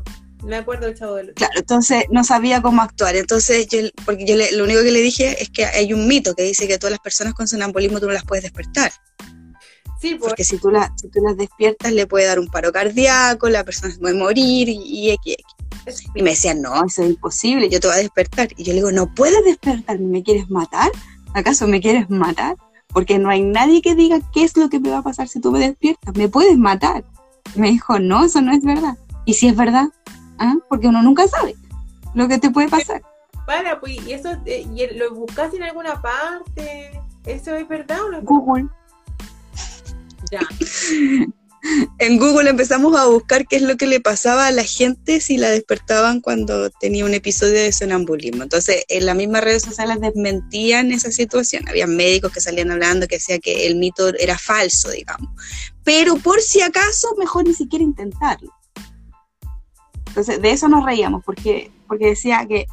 Me acuerdo del chavo del ocho. Claro, entonces no sabía cómo actuar. Entonces, yo, porque yo le- lo único que le dije es que hay un mito que dice que todas las personas con sonambulismo tú no las puedes despertar. Sí, pues. Porque si tú, la, si tú las despiertas, le puede dar un paro cardíaco, la persona se puede morir y, X, X. Y me decían, no, eso es imposible, yo te voy a despertar. Y yo le digo, no puedes despertarme, ¿me quieres matar? ¿Acaso me quieres matar? Porque no hay nadie que diga qué es lo que me va a pasar si tú me despiertas, me puedes matar. Y me dijo, no, eso no es verdad. Y si es verdad, ¿ah? porque uno nunca sabe lo que te puede pasar. Para, pues, y eso eh, y lo buscaste en alguna parte. ¿Eso es verdad o no es verdad? Google. En Google empezamos a buscar qué es lo que le pasaba a la gente si la despertaban cuando tenía un episodio de sonambulismo. Entonces, en las mismas redes sociales desmentían esa situación. Había médicos que salían hablando que decía que el mito era falso, digamos. Pero por si acaso, mejor ni siquiera intentarlo. Entonces, de eso nos reíamos, porque, porque decía que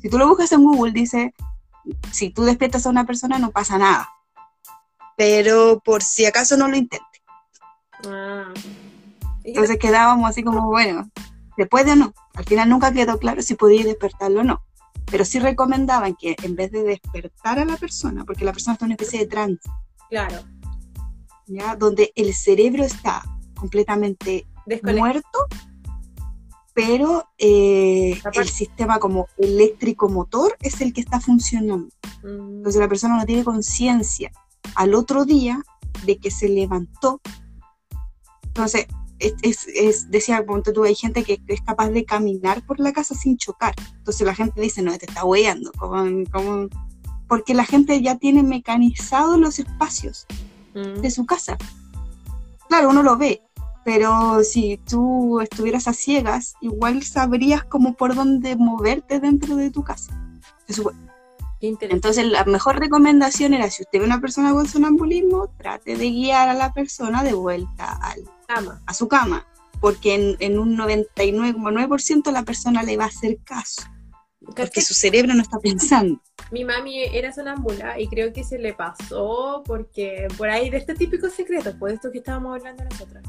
si tú lo buscas en Google, dice, si tú despiertas a una persona no pasa nada. Pero por si acaso no lo intentes. Ah. ¿Y qué Entonces quedábamos así como, bueno, ¿se puede o no? Al final nunca quedó claro si podía despertarlo o no. Pero sí recomendaban que en vez de despertar a la persona, porque la persona está en una especie de trance? Claro. ¿ya? Donde el cerebro está completamente muerto, pero eh, el sistema como eléctrico motor es el que está funcionando. Mm, Entonces la persona no tiene conciencia al otro día de que se levantó. Entonces, es, es- es- decía, ponte tú, hay gente que es capaz de caminar por la casa sin chocar. Entonces la gente dice, no, te está hueando. Porque la gente ya tiene mecanizados los espacios mm. de su casa. Claro, uno lo ve, pero si tú estuvieras a ciegas, igual sabrías como por dónde moverte dentro de tu casa. Se supone. Entonces, la mejor recomendación era, si usted ve una persona con sonambulismo, trate de guiar a la persona de vuelta al- Cama. a su cama, porque en, en un 99,9% la persona le va a hacer caso, porque su cerebro no está pensando. Mi mami era sonámbula y creo que se le pasó porque por ahí de este típico secreto, pues esto que estábamos hablando nosotras,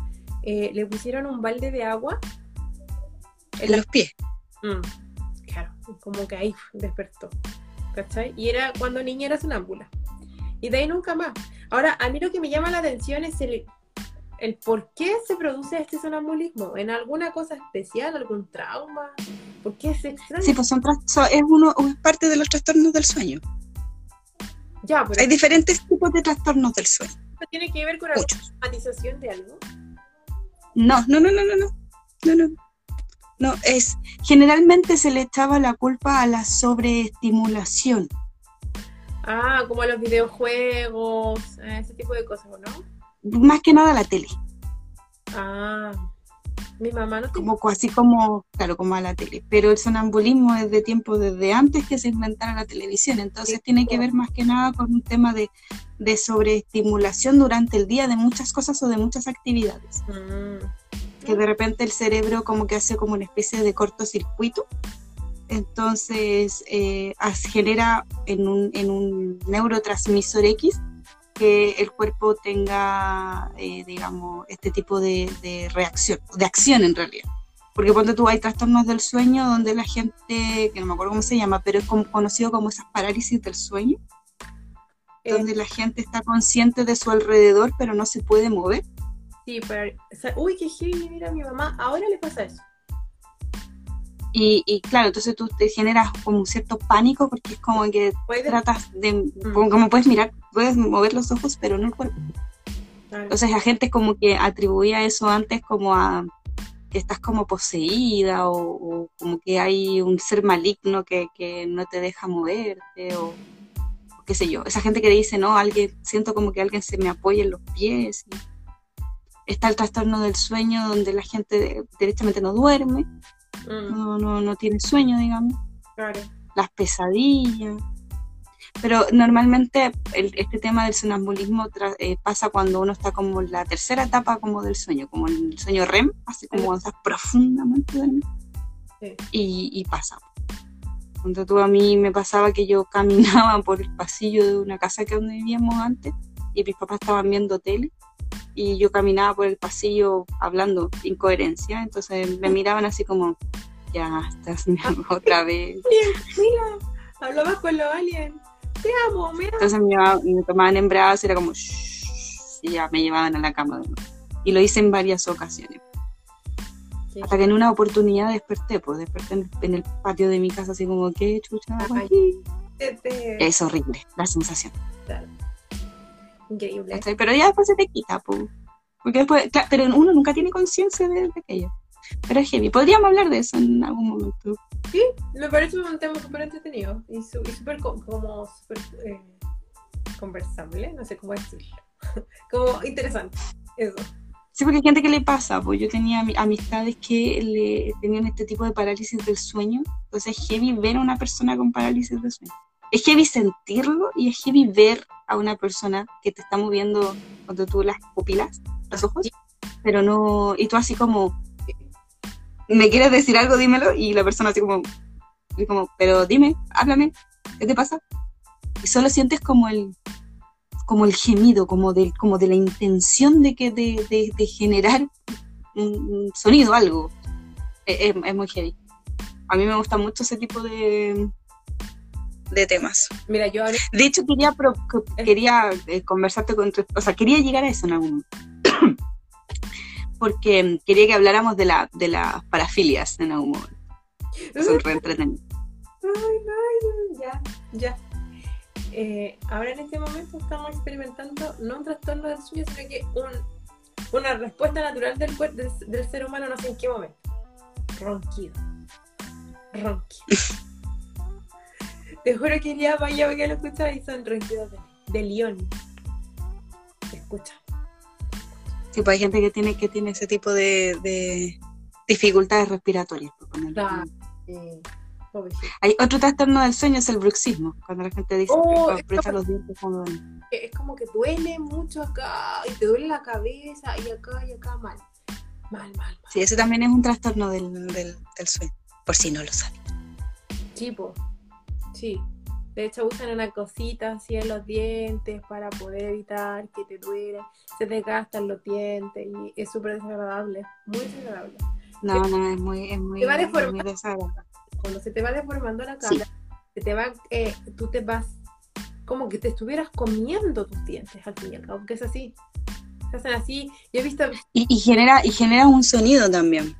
eh, le pusieron un balde de agua en En la los pies. Mm, claro, como que ahí despertó. ¿Cachai? Y era cuando niña era sonámbula. Y de ahí nunca más. Ahora, a mí lo que me llama la atención es el, el por qué se produce este sonambulismo. ¿En alguna cosa especial, algún trauma? ¿Por qué es extraño? Sí, pues son es, uno, es parte de los trastornos del sueño. ya, pero Hay diferentes tipos de trastornos del sueño. tiene que ver con Muchos. somatización de algo. No, no, no, no, no, no. No, no. Es generalmente se le echaba la culpa a la sobreestimulación. Ah, como a los videojuegos, ese tipo de cosas, ¿o ¿no? Más que nada a la tele. Ah, mi mamá no tiene. como así como, claro, como a la tele. Pero el sonambulismo es de tiempo desde antes que se inventara la televisión, entonces Sí. tiene que ver más que nada con un tema de, de sobreestimulación durante el día de muchas cosas o de muchas actividades. Mm. Que de repente el cerebro como que hace como una especie de cortocircuito. Entonces eh, genera en un, en un neurotransmisor X que el cuerpo tenga, eh, digamos, este tipo de, de reacción, de acción en realidad. Porque ponte tú, hay trastornos del sueño donde la gente, que no me acuerdo cómo se llama, pero es como, conocido como esas parálisis del sueño, Eh, donde la gente está consciente de su alrededor, pero no se puede mover. Sí, pero. o sea, uy, qué heavy, mira mi mamá. Ahora le pasa eso. Y, y claro, entonces tú te generas como un cierto pánico porque es como que Puede. tratas de, como, como puedes mirar, puedes mover los ojos, pero no el cuerpo. Claro. Entonces la gente como que atribuía eso antes como a que estás como poseída o, o como que hay un ser maligno que, que no te deja moverte o, o qué sé yo. Esa gente que dice, no, alguien, siento como que alguien se me apoya en los pies. y está el trastorno del sueño donde la gente directamente no duerme, Mm, no, no, no tiene sueño, digamos claro. las pesadillas. Pero normalmente el- este tema del sonambulismo eh, pasa cuando uno está como en la tercera etapa como del sueño, como en el sueño REM, así como cuando estás profundamente dormido. Sí. Y, y pasa. Cuando tú a mí me pasaba que yo caminaba por el pasillo de una casa que donde vivíamos antes y mis papás estaban viendo tele y yo caminaba por el pasillo hablando incoherencia, entonces me miraban así como, ya estás otra vez. Mira, hablabas con los aliens. Te amo, mira. Entonces me, me tomaban en brazos y era como, "Shh", y ya me llevaban a la cama. de nuevo. Y lo hice en varias ocasiones. Sí. Hasta que en una oportunidad desperté, pues desperté en el, en el patio de mi casa, así como, ¿qué chucha Ay. Es horrible la sensación. Claro. Increíble. ¿cachai? Pero ya después se te quita, pues. Porque después, cla- pero uno nunca tiene conciencia de, de aquello. Pero es heavy. Podríamos hablar de eso en algún momento. Me parece un tema súper entretenido y súper co- como súper eh, conversable, no sé cómo decirlo. como interesante. Eso. Sí, porque hay gente que le pasa, pues yo tenía ami- amistades que le tenían este tipo de parálisis del sueño, entonces es heavy ver a una persona con parálisis del sueño. Es heavy sentirlo y es heavy ver a una persona que te está moviendo cuando tú las pupilas, los ojos, pero no, y tú así como, ¿me quieres decir algo? Dímelo, y la persona así como, y como pero dime, háblame, ¿qué te pasa? Y solo sientes como el, como el gemido, como de, como de la intención de, que, de, de- de generar un, sonido, algo. Es, es- es muy heavy. A mí me gusta mucho ese tipo de, de temas. Mira, yo ahora De hecho, quería, pro- que- quería eh, conversarte con... tu- O sea, quería llegar a eso en algún momento. porque quería que habláramos de, la, de las parafilias en algún momento. Son re entretenidas. Ay, no, ya, ya. Eh, ahora en este momento estamos experimentando no un trastorno del sueño, sino que un, una respuesta natural del, del, del ser humano, no sé en qué momento. Ronquido. Ronquido. Te juro que ya vaya que lo escuchas y son ronquidos de, de león. Se escucha. Sí, pues hay gente que tiene, que tiene ese tipo de, de dificultades respiratorias. Claro. Eh. Hay otro trastorno del sueño, es el bruxismo, cuando la gente dice Oh, que aprieta los dientes cuando duerme. es como que duele mucho acá y te duele la cabeza y acá y acá mal. Mal, mal, mal. Sí, ese también es un trastorno del, del, del sueño, por si no lo saben. Sí, po. Sí. De hecho usan una cosita así en los dientes para poder evitar que te duela. Se te gastan los dientes y es súper desagradable. Muy desagradable. No, no, es muy, es muy, Te va es muy deformando. desagradable. Cuando se te va deformando la Sí. cara, se te va, eh, tú te vas como que te estuvieras comiendo tus dientes al fin y al cabo, porque es así. Se hacen así. Yo he visto Y, y genera, y genera un sonido también.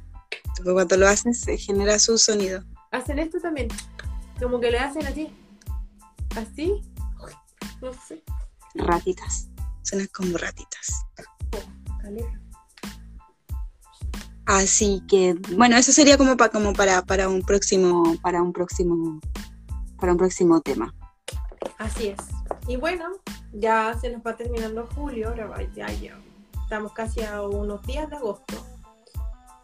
Porque cuando lo haces, se genera su sonido. hacen esto también. Como que le hacen así. Así. Uy, No sé. Ratitas. Suenan como ratitas. Así que, bueno, eso sería como, pa- como para, para un próximo, para un próximo, para un próximo tema. Así es. Y bueno, ya se nos va terminando julio, ahora ya, ya. Estamos casi a unos días de agosto.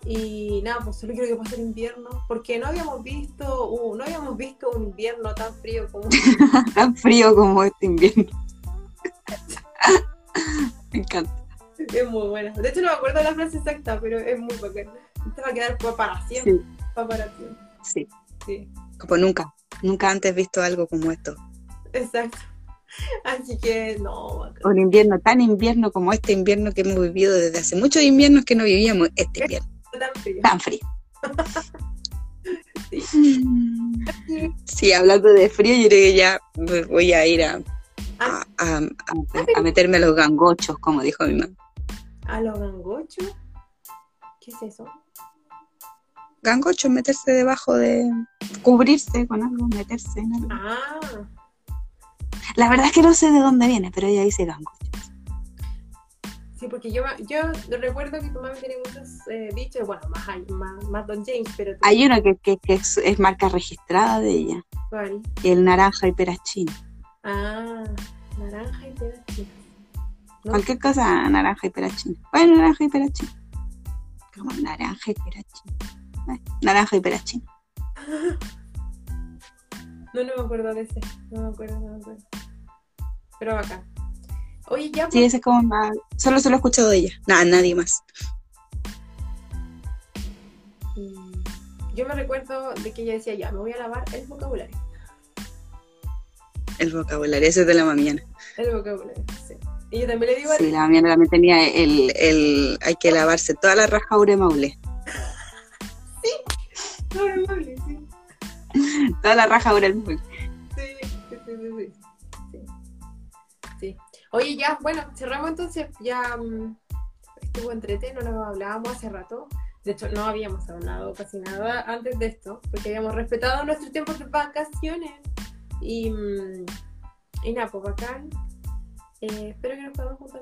Y nada, pues solo quiero que pase el invierno, porque no habíamos visto, uh, no habíamos visto un invierno tan frío como Tan frío como este invierno. Me encanta. es muy buena. De hecho no me acuerdo la frase exacta, pero es muy bacana. Te va a quedar pa- para siempre, Sí, pa- para siempre. sí. Sí. Como nunca. Nunca antes visto algo como esto. Exacto. Así que no, bacán. Un invierno tan invierno como este invierno que hemos vivido desde hace muchos inviernos que no vivíamos este invierno tan frío. tan frío. Sí. Sí, hablando de frío, yo creo que ya voy a ir a, a, a- a- a meterme a los gangochos, como dijo mi mamá. ¿A los gangochos? ¿Qué es eso? Gangochos, meterse debajo de. cubrirse con algo, meterse en algo. Ah, La verdad es que no sé de dónde viene, pero ella dice gangocho. Sí, porque yo, yo recuerdo que tu mamá tiene muchos eh, dichos, bueno, más, hay- más, más Don James, pero tú- Hay uno que, que- que es, es marca registrada de ella, ¿cuál? el naranja y perachín. Ah, naranja y. ¿No? Cualquier cosa, naranja y perachín. Bueno, naranja y perachín. Como naranja y. Eh, naranja y perachín. No, no me acuerdo de ese. No me acuerdo, no me acuerdo. Pero acá. Oye, ya, Sí, pues, ese es como más. Solo se lo he escuchado de ella. Nada, nadie más. mm, yo me recuerdo de que ella decía, ya, me voy a lavar el vocabulario. El vocabulario, ese es de la mamiana. El vocabulario, sí. Y yo también le digo a Sí, la mamiana también tenía el, el. Hay que lavarse toda la raja de maule. No, no, no, sí. Toda la raja del maule. Oye, ya, bueno, cerramos entonces. Ya mm, estuvo entretenido, no nos hablábamos hace rato. De hecho, no habíamos hablado casi nada antes de esto, porque habíamos respetado nuestros tiempos de vacaciones. Y, mm, y nada, pues bacán. Eh, espero que nos podamos juntar.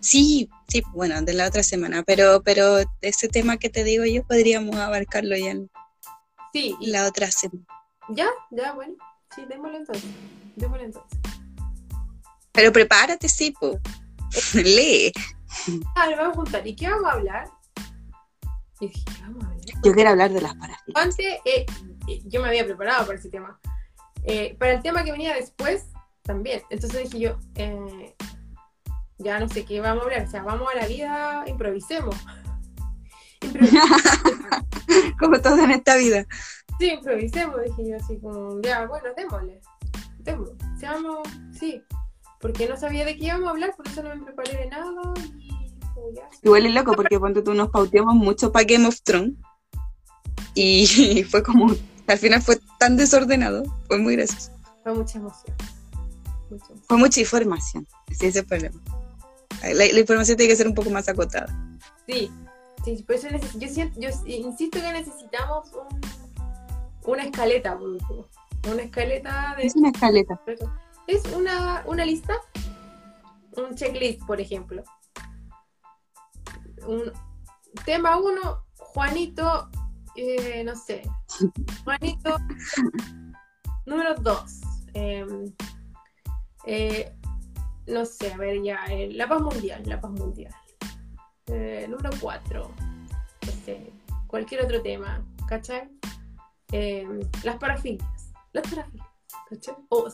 Sí, sí, bueno, de la otra semana, pero, pero ese tema que te digo yo podríamos abarcarlo ya en Sí, y la otra semana. ya, ya, bueno. Sí, démosle entonces. Démosle entonces. Pero prepárate, sí, po. Lee. Ah, lo vamos a juntar. ¿Y qué vamos a hablar? Y dije, ¿qué vamos a hablar? Yo quiero hablar de las parafilas. Antes, eh, eh, yo me había preparado para ese tema. Eh, para el tema que venía después, también. Entonces dije yo, eh, ya no sé qué vamos a hablar. O sea, vamos a la vida, improvisemos. Improvisemos. Como todo en esta vida. sí, improvisemos, dije yo, así como, ya, bueno, démosle. Démosle. Seamos, sí. Porque no sabía de qué íbamos a hablar, por eso no me preparé de nada. Y ya. Igual es loco porque ponte tú nos pauteamos mucho para Game of Thrones. Y fue como, al final fue tan desordenado. Fue muy gracioso. Fue mucha emoción. Mucha emoción. Fue mucha información. Ese es el problema. La, la información tiene que ser un poco más acotada. Sí, sí, por eso yo, siento- yo insisto que necesitamos un- una escaleta, por último. Una escaleta de... Es una escaleta. Es una, una lista, un checklist, por ejemplo. Un, tema uno, Juanito, eh, no sé. Juanito, número dos. em, eh, no sé, a ver ya, eh, la paz mundial, la paz mundial. Número cuatro, no sé, cualquier otro tema, ¿cachai? Em, las parafilias, las parafilias, ¿cachai? O,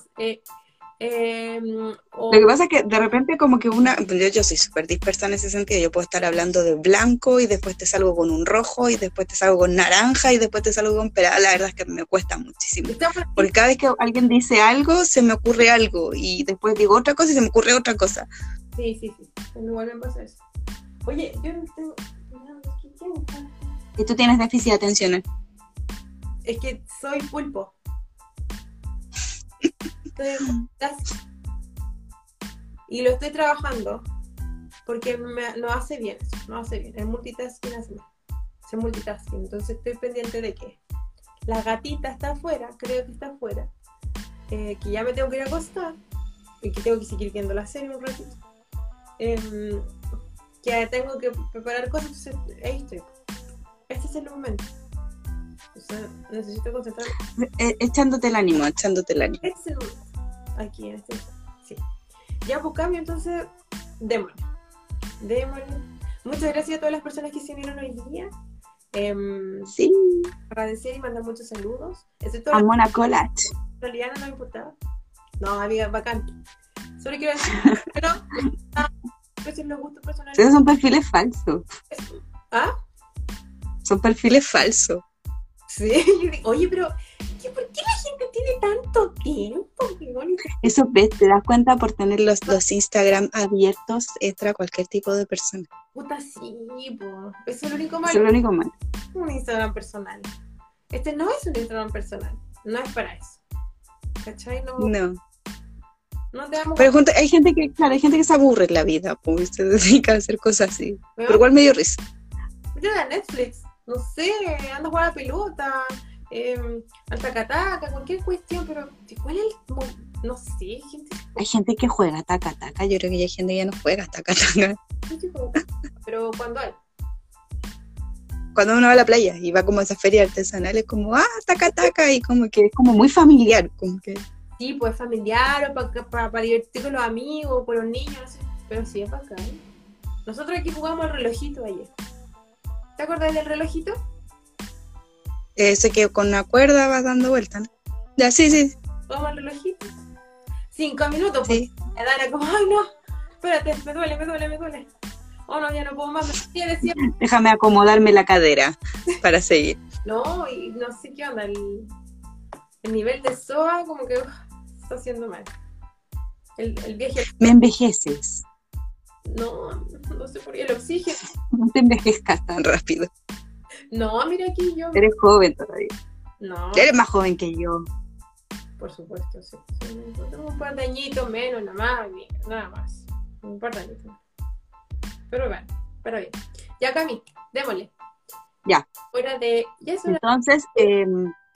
eh, em, o- Lo que pasa es que de repente como que una, yo, yo soy súper dispersa en ese sentido, yo puedo estar hablando de blanco y después te salgo con un rojo y después te salgo con naranja y después te salgo con pera, la verdad es que me cuesta muchísimo. Porque cada vez que alguien dice algo, se me ocurre algo y después digo otra cosa y se me ocurre otra cosa. Sí, sí, sí. Igual me pasa eso. Oye, yo no tengo. Y tú tienes déficit atencional. Es que soy pulpo. Estoy. Y lo estoy trabajando porque me, no hace bien eso, no hace bien. El multitasking hace mal. Es multitasking. Entonces estoy pendiente de que la gatita está afuera, creo que está afuera, eh, que ya me tengo que ir a acostar y que tengo que seguir viendo la serie un ratito. Em, que tengo que preparar cosas, entonces ahí estoy. Este es el momento. O sea, necesito concentrarme. Eh, echándote el ánimo, echándote el ánimo. Este. Aquí, en este. Sí. Ya, pues cambio, entonces, démosle. Démosle. Muchas gracias a todas las personas que se unieron hoy día. Em, Sí, agradecer y mandar muchos saludos. Excepto a Mona Collage. Liliana, no me importaba. No, amiga, bacán. Solo quiero decir, pero, precios los gustos personales. Esos son perfiles falsos. ¿Ah? Son perfiles falsos. Sí, yo digo, oye, pero ¿qué- ¿por qué la gente tiene tanto tiempo? Eso ves, te das cuenta por tener los, los Instagram abiertos, entra cualquier tipo de persona. Puta, sí, po. Es lo único malo. es lo único malo. un Instagram personal. Este no es un Instagram personal. No es para eso. ¿Cachai? No, No. no te damos Pero junto- hay gente que, claro, hay gente que se aburre en la vida, pues se dedica a hacer cosas así. Pero Pero igual me dio risa. Métete a Netflix. No sé, anda a jugar a la pelota, eh, al tacataca, cualquier cuestión, pero ¿cuál es el No sé, gente. Hay gente que juega taca taca. Yo creo que ya hay gente que ya no juega taca taca. no sé cómo- Pero cuando hay. Cuando uno va a la playa y va como a esas ferias artesanales, como, ah, taca taca, y como que es como muy familiar, como que Sí, pues familiar o para divertir con los amigos, con los niños, no sé. Pero sí, es bacán. Nosotros aquí jugamos al relojito ayer. ¿Te acuerdas del relojito? ese que con una cuerda vas dando vueltas. ¿no? Ya, sí, sí, Jugamos al relojito. Cinco minutos, pues. sí. Como, ay no, espérate, me duele, me duele, me duele. Oh no, ya no puedo más, me. Déjame acomodarme la cadera para seguir. No, y no sé qué onda, el, el nivel de SOA como que está haciendo mal. El, el viaje, Me envejeces. No, no sé por qué, el oxígeno. No te envejezcas tan rápido. No, mira aquí yo. Eres joven todavía. No, Eres más joven que yo. por supuesto, sí. sí, tengo un par de añitos menos, nada más, nada más. Un par de añitos. Pero bueno, pero bien. Ya, Cami, démosle. Ya. Fuera de. Ya es. Entonces, eh,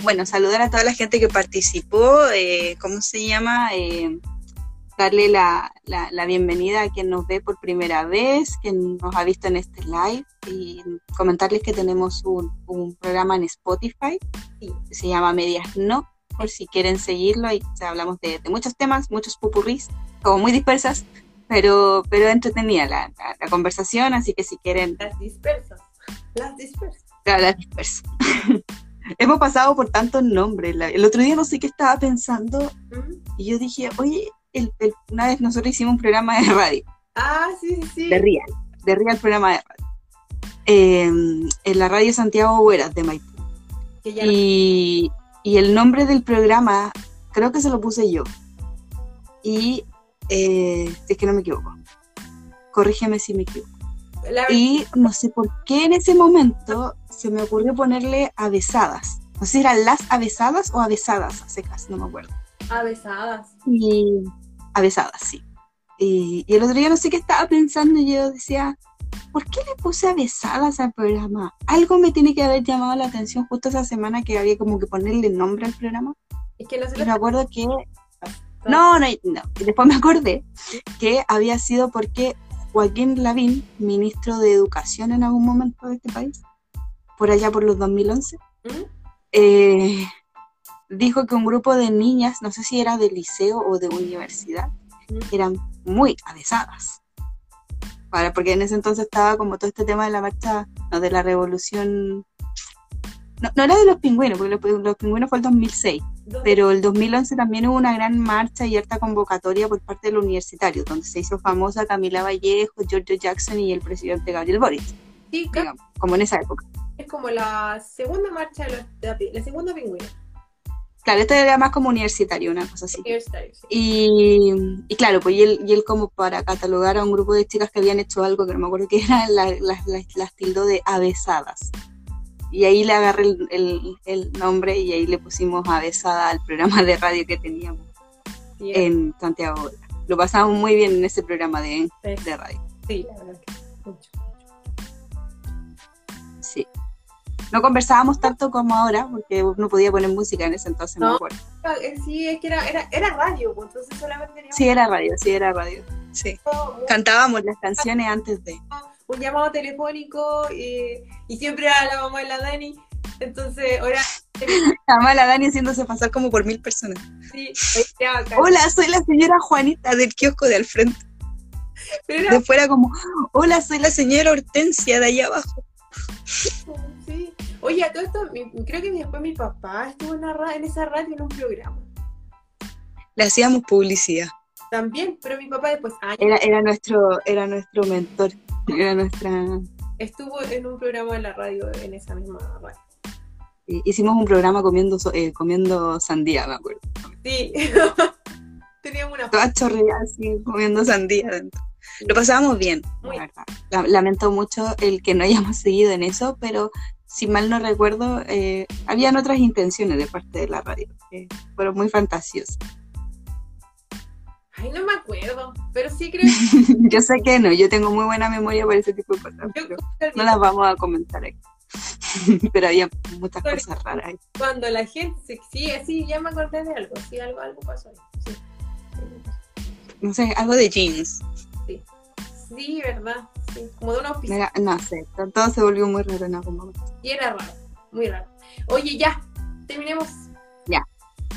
bueno, saludar a toda la gente que participó. eh, ¿Cómo se llama? Eh, darle la, la- la bienvenida a quien nos ve por primera vez, quien nos ha visto en este live y comentarles que tenemos un, un programa en Spotify que se llama Medias No, por si quieren seguirlo. Y o sea, hablamos de, de muchos temas, muchos pupurrís, como muy dispersas, pero, pero entretenida la, la- conversación, así que si quieren Las dispersas. Las dispersas. Claro, la dispersa. Hemos pasado por tantos nombres. El otro día no sé qué estaba pensando ¿Mm? y yo dije, oye, el- el- una vez nosotros hicimos un programa de radio, Ah, sí, sí, sí. de Real, de Real programa de radio, eh, en la radio Santiago Hueras de Maipú. Que ya no- Y, y el nombre del programa creo que se lo puse yo. Y eh, si es que no me equivoco, corrígeme si me equivoco. la- Y no sé por qué en ese momento se me ocurrió ponerle avesadas. No sé si eran las avesadas o avesadas a secas, no me acuerdo. Avesadas. Y avesadas, sí. Y, y el otro día no sé qué estaba pensando y yo decía, ¿por qué le puse avesadas al programa? Algo me tiene que haber llamado la atención justo esa semana que había como que ponerle nombre al programa. Es que no se Y me acuerdo que no, no, no. Y Después me acordé que había sido porque Joaquín Lavín, ministro de Educación en algún momento de este país, por allá por los 2011, ¿Mm? eh, dijo que un grupo de niñas, no sé si era de liceo o de universidad, eran muy avesadas. Para, porque en ese entonces estaba como todo este tema de la marcha, no, de la revolución. No, no era de los pingüinos, porque los, los pingüinos fue el 2006 ¿Dónde? pero el 2011 también hubo una gran marcha y harta convocatoria por parte de los universitarios, donde se hizo famosa Camila Vallejo, Giorgio Jackson y el presidente Gabriel Boric, Sí, digamos, como en esa época. es como la segunda marcha de, los, de la, la segunda pingüina. Claro, esto era más como universitario, una cosa así. Universitario, sí. Y, y claro, pues y él, y él como para catalogar a un grupo de chicas que habían hecho algo que no me acuerdo qué era, la- las, las, las tildó de avesadas. Y ahí le agarré el, el- el nombre y ahí le pusimos avesada al programa de radio que teníamos Sí, en Santiago. Lo pasamos muy bien en ese programa de, sí, de radio. sí, la verdad que mucho. No conversábamos tanto como ahora, porque no podía poner música en ese entonces, me No. acuerdo. Ah, eh, Sí, es que era, era, era radio, pues, entonces solamente teníamos Sí, era radio, sí, era radio. Sí. un- Cantábamos las canciones antes de. un llamado telefónico y, y siempre era la mamá de la Dani. Entonces, ahora Además, la Dani haciéndose pasar como por mil personas. sí. Hola, soy la señora Juanita del kiosco de al frente. Pero era De fuera, como, hola, soy la señora Hortensia de allá abajo. Sí. Oye, a todo esto, mi- creo que después mi papá estuvo en, la en esa radio en un programa. Le hacíamos publicidad. También, pero mi papá después años Era, era, nuestro, era nuestro mentor. Era nuestra. estuvo en un programa de la radio en esa misma radio. Hicimos un programa comiendo, eh, comiendo sandía, me acuerdo. Sí. Teníamos una todas chorreadas así, comiendo sandía adentro. Lo pasábamos bien, la verdad. Lamento mucho el que no hayamos seguido en eso, pero si mal no recuerdo, eh, habían otras intenciones de parte de la radio. que fueron muy fantasiosas. Ay, no me acuerdo, pero sí creo yo sé que no, yo tengo muy buena memoria para ese tipo de cosas, que pero no las vamos a comentar aquí. pero había muchas cosas raras ahí. cuando la gente se sí, sí, ya me acordé de algo, sí, algo, algo pasó ahí. Sí. No sé, algo de jeans. Sí, verdad, como de una oficina. Era- no sé, todo se volvió muy raro en algún momento. Y era raro, muy raro. Oye, ya, terminemos.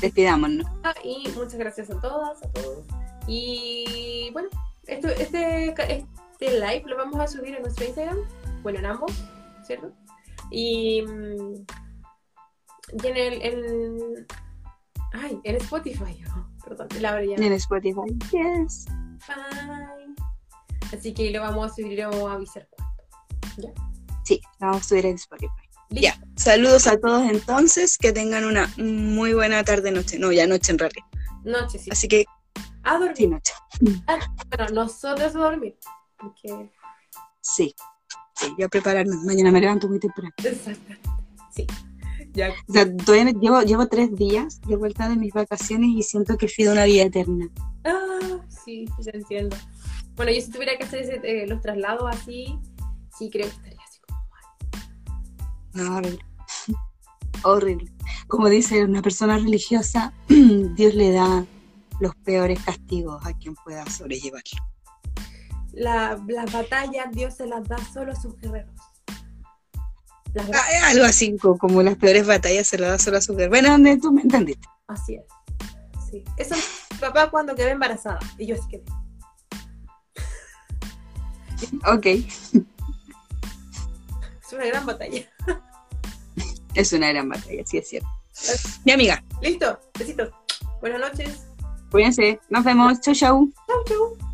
Despidámonos. Y muchas gracias a todas, a todos. Y bueno, esto, este, este live lo vamos a subir en nuestro Instagram. Bueno, en ambos, ¿cierto? Y, mm, y en el. En, ay, en Spotify. oh, perdón, Laura ya. En Spotify. Yes. Bye. Así que lo vamos a subir y lo vamos a avisar cuándo. Sí, la vamos a subir en Spotify. Listo. Ya, saludos a todos entonces, que tengan una muy buena tarde, noche. No, ya noche en realidad. Noche, sí. Así que A dormir. sí, noche. Bueno, nosotros a dormir. Porque. Sí. Sí, yo a prepararme. Mañana me levanto muy temprano. Exactamente. Sí. Ya. O sea, todavía llevo, llevo tres días de vuelta de mis vacaciones y siento que he sido una vida eterna. Ah, sí, sí, te entiendo. Bueno, yo si tuviera que hacer ese, eh, los traslados así, sí creo que estaría así como No, horrible. horrible. Como dice una persona religiosa, Dios le da los peores castigos a quien pueda sobrellevarlo. La, las batallas Dios se las da solo a sus guerreros. Ah, algo así, co- como las peores batallas se las da solo a su guerra. Bueno, ¿dónde tú me entendiste? Así es. Sí. Eso es papá cuando quedé embarazada. Y yo así quedé. Ok, Es una gran batalla. es una gran batalla, sí es cierto. Mi amiga, Listo. Besitos. Buenas noches. cuídense, nos vemos, chau chau. Chau, chau.